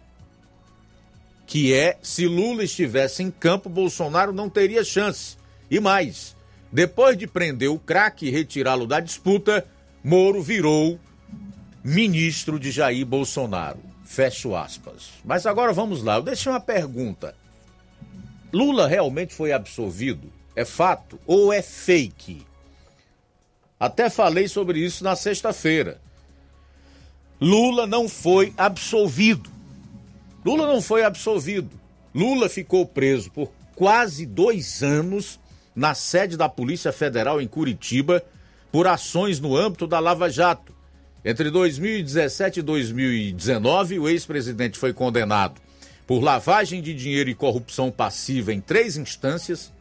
que é se Lula estivesse em campo, Bolsonaro não teria chance. E mais, depois de prender o craque e retirá-lo da disputa, Moro virou ministro de Jair Bolsonaro. Fecho aspas. Mas agora vamos lá, eu deixei uma pergunta. Lula realmente foi absolvido? É fato ou é fake? Até falei sobre isso na sexta-feira. Lula não foi absolvido. Lula não foi absolvido. Lula ficou preso por quase dois anos na sede da Polícia Federal em Curitiba por ações no âmbito da Lava Jato. Entre 2017 e 2019, o ex-presidente foi condenado por lavagem de dinheiro e corrupção passiva em três instâncias,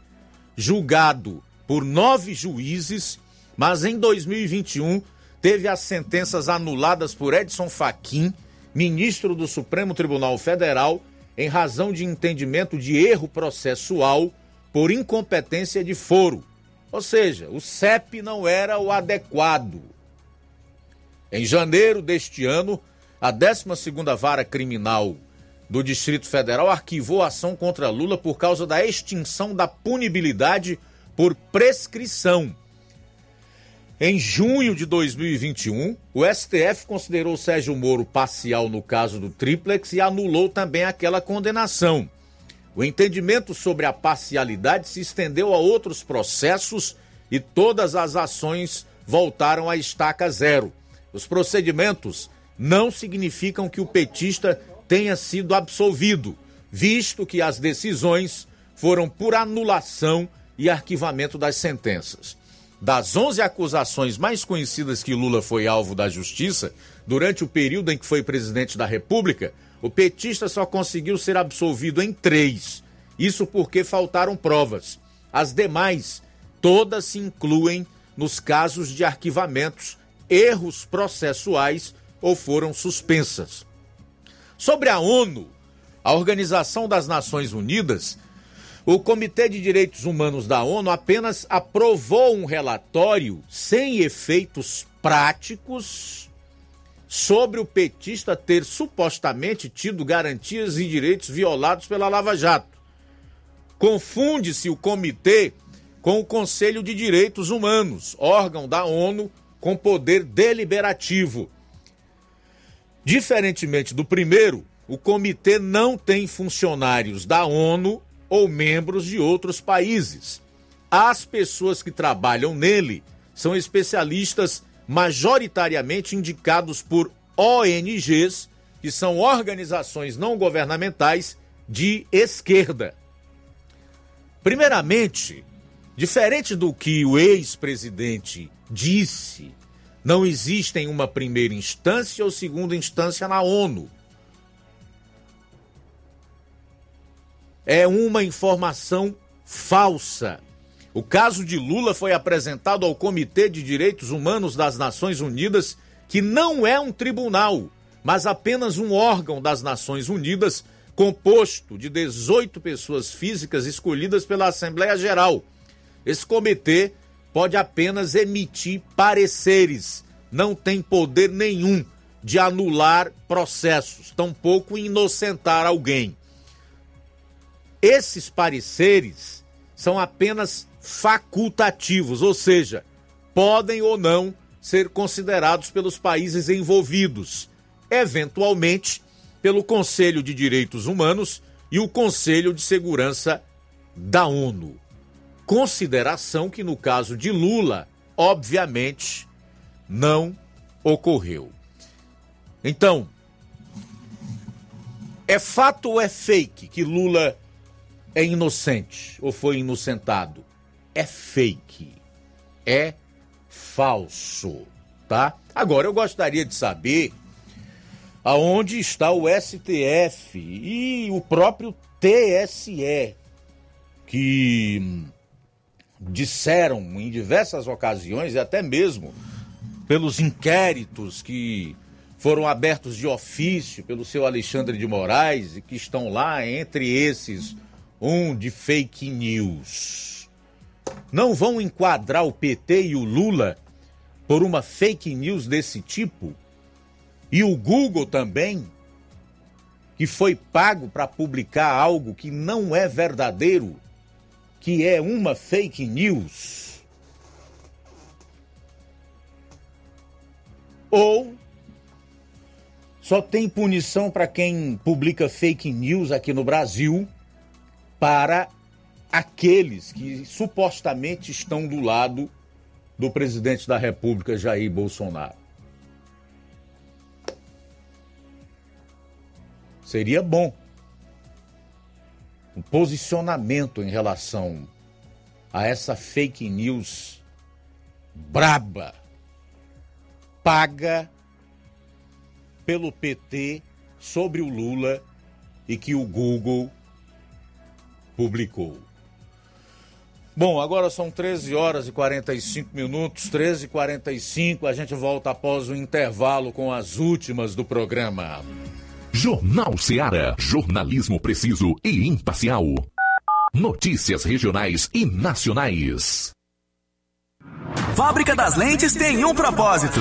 julgado por nove juízes mas em 2021 teve as sentenças anuladas por Edson Fachin, ministro do Supremo Tribunal Federal, em razão de entendimento de erro processual por incompetência de foro. Ou seja, o CEP não era o adequado. Em janeiro deste ano, a 12ª Vara Criminal do Distrito Federal arquivou a ação contra Lula por causa da extinção da punibilidade por prescrição em junho de 2021, o STF considerou Sérgio Moro parcial no caso do Triplex e anulou também aquela condenação. O entendimento sobre a parcialidade se estendeu a outros processos e todas as ações voltaram à estaca zero. Os procedimentos não significam que o petista tenha sido absolvido, visto que as decisões foram por anulação e arquivamento das sentenças. Das 11 acusações mais conhecidas que Lula foi alvo da justiça durante o período em que foi presidente da República, o petista só conseguiu ser absolvido em três. Isso porque faltaram provas. As demais, todas se incluem nos casos de arquivamentos, erros processuais ou foram suspensas. Sobre a ONU, a Organização das Nações Unidas, o Comitê de Direitos Humanos da ONU apenas aprovou um relatório sem efeitos práticos sobre o petista ter supostamente tido garantias e direitos violados pela Lava Jato. Confunde-se o comitê com o Conselho de Direitos Humanos, órgão da ONU com poder deliberativo. Diferentemente do primeiro, o comitê não tem funcionários da ONU ou membros de outros países. As pessoas que trabalham nele são especialistas majoritariamente indicados por ONGs, que são organizações não governamentais de esquerda. Primeiramente, diferente do que o ex-presidente disse, não existe uma primeira instância ou segunda instância na ONU. É uma informação falsa. O caso de Lula foi apresentado ao Comitê de Direitos Humanos das Nações Unidas, que não é um tribunal, mas apenas um órgão das Nações Unidas composto de 18 pessoas físicas escolhidas pela Assembleia Geral. Esse comitê pode apenas emitir pareceres, não tem poder nenhum de anular processos, tampouco inocentar alguém. Esses pareceres são apenas facultativos, ou seja, podem ou não ser considerados pelos países envolvidos, eventualmente pelo Conselho de Direitos Humanos e o Conselho de Segurança da ONU. Consideração que, no caso de Lula, obviamente não ocorreu. Então, é fato ou é fake que Lula é inocente ou foi inocentado. É fake. É falso, tá? Agora eu gostaria de saber aonde está o STF e o próprio TSE que disseram em diversas ocasiões e até mesmo pelos inquéritos que foram abertos de ofício pelo seu Alexandre de Moraes e que estão lá entre esses um de fake news. Não vão enquadrar o PT e o Lula por uma fake news desse tipo? E o Google também, que foi pago para publicar algo que não é verdadeiro, que é uma fake news? Ou só tem punição para quem publica fake news aqui no Brasil? Para aqueles que supostamente estão do lado do presidente da República, Jair Bolsonaro. Seria bom um posicionamento em relação a essa fake news braba, paga pelo PT sobre o Lula e que o Google publicou. Bom, agora são 13 horas e 45 minutos, 13 e 45 a gente volta após o intervalo com as últimas do programa. Jornal Seara, jornalismo preciso e imparcial. Notícias regionais e nacionais. Fábrica das Lentes tem um propósito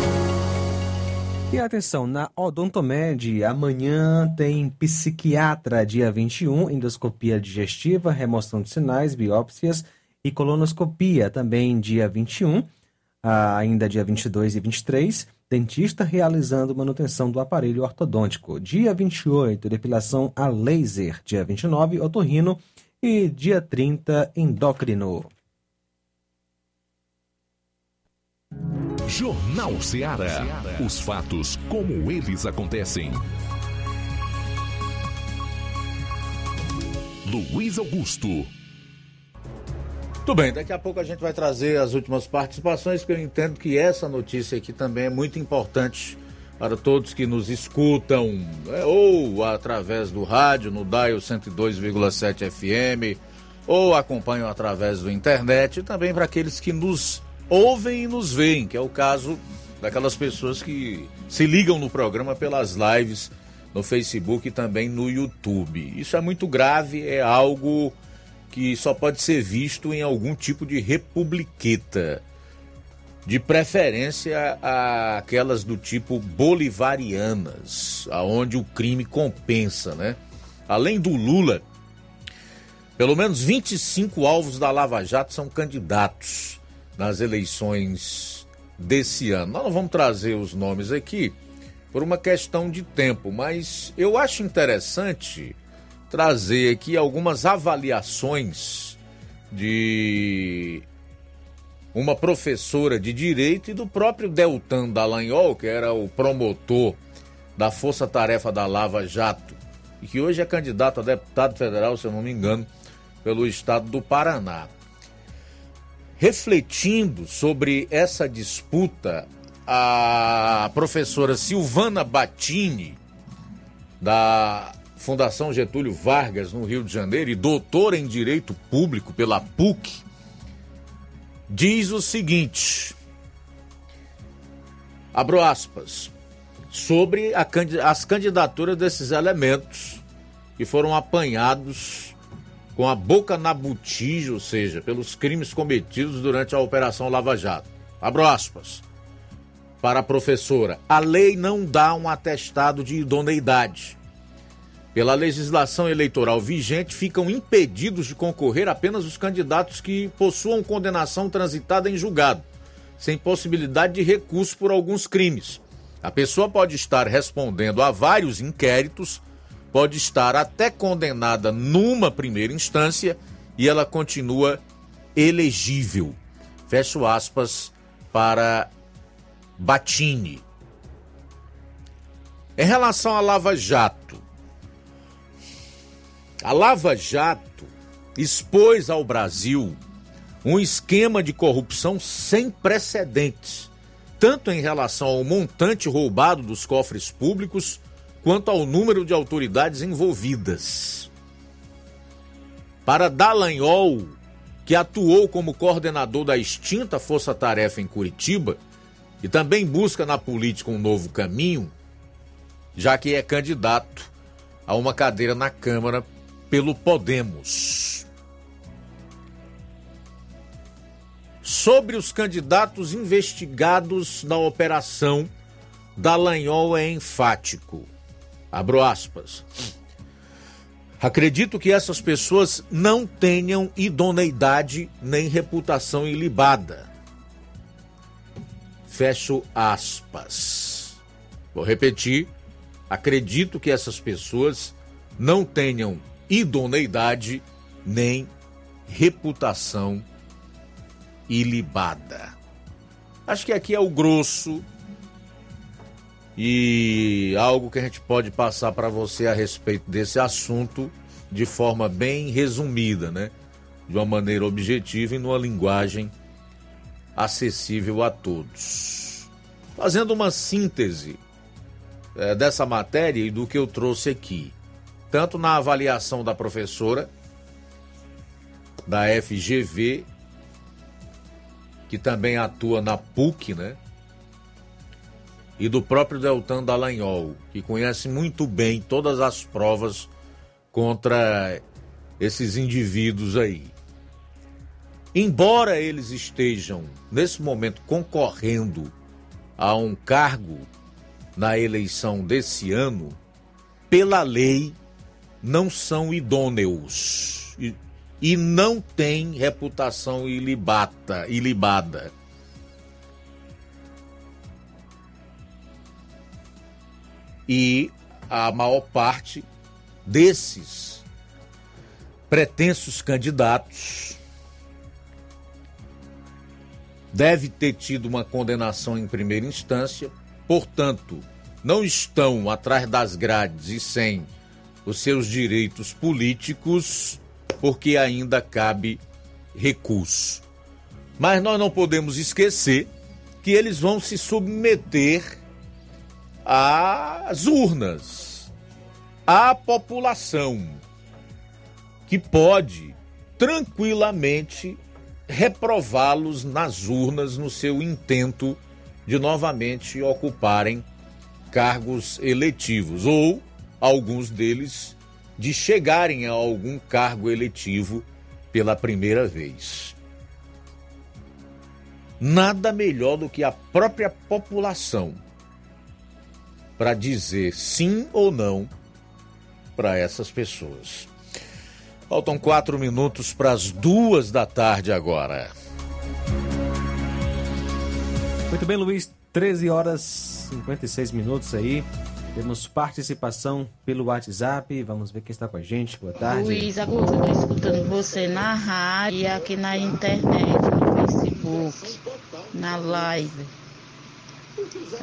E atenção, na Odontomed, amanhã tem psiquiatra, dia 21, endoscopia digestiva, remoção de sinais, biópsias e colonoscopia, também dia 21, ah, ainda dia 22 e 23, dentista realizando manutenção do aparelho ortodôntico. Dia 28, depilação a laser. Dia 29, otorrino. E dia 30, endócrino. Jornal Ceará. Os fatos como eles acontecem. Luiz Augusto. Tudo bem, daqui a pouco a gente vai trazer as últimas participações, porque eu entendo que essa notícia aqui também é muito importante para todos que nos escutam, né, ou através do rádio, no Dial 102,7 FM, ou acompanham através do internet, e também para aqueles que nos ouvem e nos veem, que é o caso daquelas pessoas que se ligam no programa pelas lives no Facebook e também no YouTube. Isso é muito grave, é algo que só pode ser visto em algum tipo de republiqueta. De preferência aquelas do tipo bolivarianas, aonde o crime compensa, né? Além do Lula, pelo menos 25 alvos da Lava Jato são candidatos nas eleições desse ano. Nós não vamos trazer os nomes aqui por uma questão de tempo, mas eu acho interessante trazer aqui algumas avaliações de uma professora de direito e do próprio Deltan Dallagnol, que era o promotor da Força Tarefa da Lava Jato, e que hoje é candidato a deputado federal, se eu não me engano, pelo estado do Paraná. Refletindo sobre essa disputa, a professora Silvana Batini, da Fundação Getúlio Vargas, no Rio de Janeiro, e doutora em Direito Público pela PUC, diz o seguinte: abro aspas, sobre a, as candidaturas desses elementos que foram apanhados com a boca na botija, ou seja, pelos crimes cometidos durante a Operação Lava Jato. Abro aspas. Para a professora, a lei não dá um atestado de idoneidade pela legislação eleitoral vigente, ficam impedidos de concorrer apenas os candidatos que possuam condenação transitada em julgado, sem possibilidade de recurso por alguns crimes. A pessoa pode estar respondendo a vários inquéritos, pode estar até condenada numa primeira instância e ela continua elegível. Fecho aspas para Batini. Em relação à Lava Jato, a Lava Jato expôs ao Brasil um esquema de corrupção sem precedentes, tanto em relação ao montante roubado dos cofres públicos, quanto ao número de autoridades envolvidas. Para Dallagnol, que atuou como coordenador da extinta Força Tarefa em Curitiba e também busca na política um novo caminho, já que é candidato a uma cadeira na Câmara pelo Podemos. Sobre os candidatos investigados na operação, Dallagnol é enfático. Abro aspas. Acredito que essas pessoas não tenham idoneidade nem reputação ilibada. Fecho aspas. Vou repetir. Acredito que essas pessoas não tenham idoneidade nem reputação ilibada. Acho que aqui é o grosso e algo que a gente pode passar para você a respeito desse assunto de forma bem resumida, né? De uma maneira objetiva e numa linguagem acessível a todos. Fazendo uma síntese é, dessa matéria e do que eu trouxe aqui tanto na avaliação da professora da FGV, que também atua na PUC, né? E do próprio Deltan Dallagnol, que conhece muito bem todas as provas contra esses indivíduos aí. Embora eles estejam, nesse momento, concorrendo a um cargo na eleição desse ano, pela lei, não são idôneos e, e não têm reputação ilibata, ilibada. E a maior parte desses pretensos candidatos deve ter tido uma condenação em primeira instância, portanto, não estão atrás das grades e sem os seus direitos políticos, porque ainda cabe recurso. Mas nós não podemos esquecer que eles vão se submeter às urnas, à população, que pode tranquilamente reprová-los nas urnas no seu intento de novamente ocuparem cargos eletivos ou alguns deles de chegarem a algum cargo eletivo pela primeira vez. Nada melhor do que a própria população para dizer sim ou não para essas pessoas. Faltam quatro minutos para as duas da tarde agora. Muito bem, Luiz. 13 horas 56 minutos aí. Temos participação pelo WhatsApp. Vamos ver quem está com a gente. Boa tarde. Luiz Augusto, estou escutando você na rádio e aqui na internet, no Facebook, na live.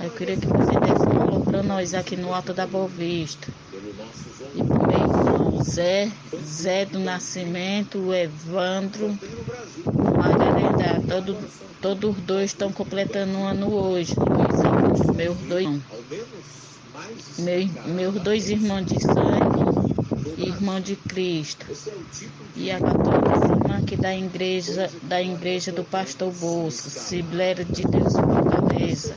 Eu queria que você desse um valor para nós aqui no Alto da Boa Vista. E irmão Zé, Zé do Nascimento, o Evandro, Margarida, todo, todos os dois estão completando um ano hoje. Meus dois meu, meus dois irmãos de sangue, irmão de Cristo. E a católica aqui da igreja, da igreja do pastor Bolso, Cibleira de Deus Fortaleza.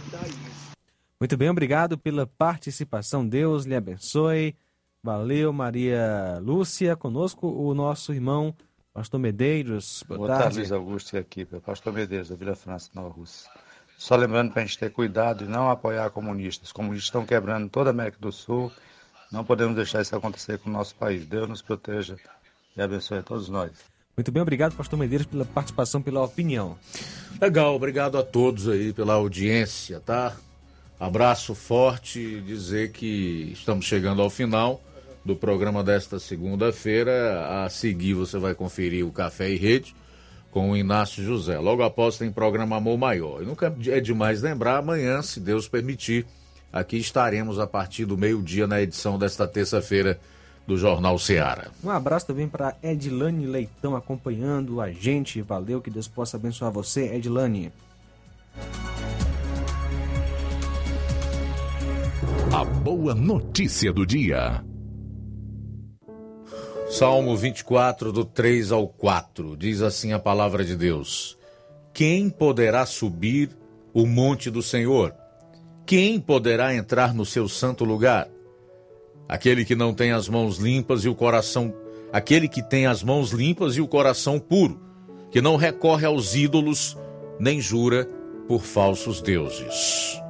Muito bem, obrigado pela participação. Deus lhe abençoe. Valeu, Maria Lúcia. Conosco o nosso irmão Pastor Medeiros. Boa, Boa tarde. tarde, Luiz Augusto aqui, Pastor Medeiros, da Vila França, Nova Rússia. Só lembrando para a gente ter cuidado e não apoiar comunistas. Os comunistas estão quebrando toda a América do Sul. Não podemos deixar isso acontecer com o nosso país. Deus nos proteja e abençoe a todos nós. Muito bem, obrigado, pastor Medeiros, pela participação, pela opinião. Legal, obrigado a todos aí pela audiência, tá? Abraço forte, dizer que estamos chegando ao final do programa desta segunda-feira. A seguir você vai conferir o Café e Rede com o Inácio José. Logo após tem programa Amor Maior. E nunca é demais lembrar, amanhã, se Deus permitir, aqui estaremos a partir do meio-dia na edição desta terça-feira do Jornal Seara. Um abraço também para Edilane Leitão acompanhando a gente. Valeu, que Deus possa abençoar você, Edilane. A boa notícia do dia. Salmo 24, do 3 ao 4, diz assim a palavra de Deus: Quem poderá subir o monte do Senhor? Quem poderá entrar no seu santo lugar? Aquele que não tem as mãos limpas e o coração, aquele que tem as mãos limpas e o coração puro, que não recorre aos ídolos, nem jura por falsos deuses.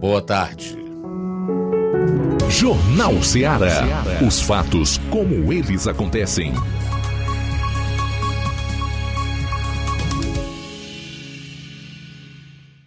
Boa tarde. Jornal Ceará. Os fatos como eles acontecem.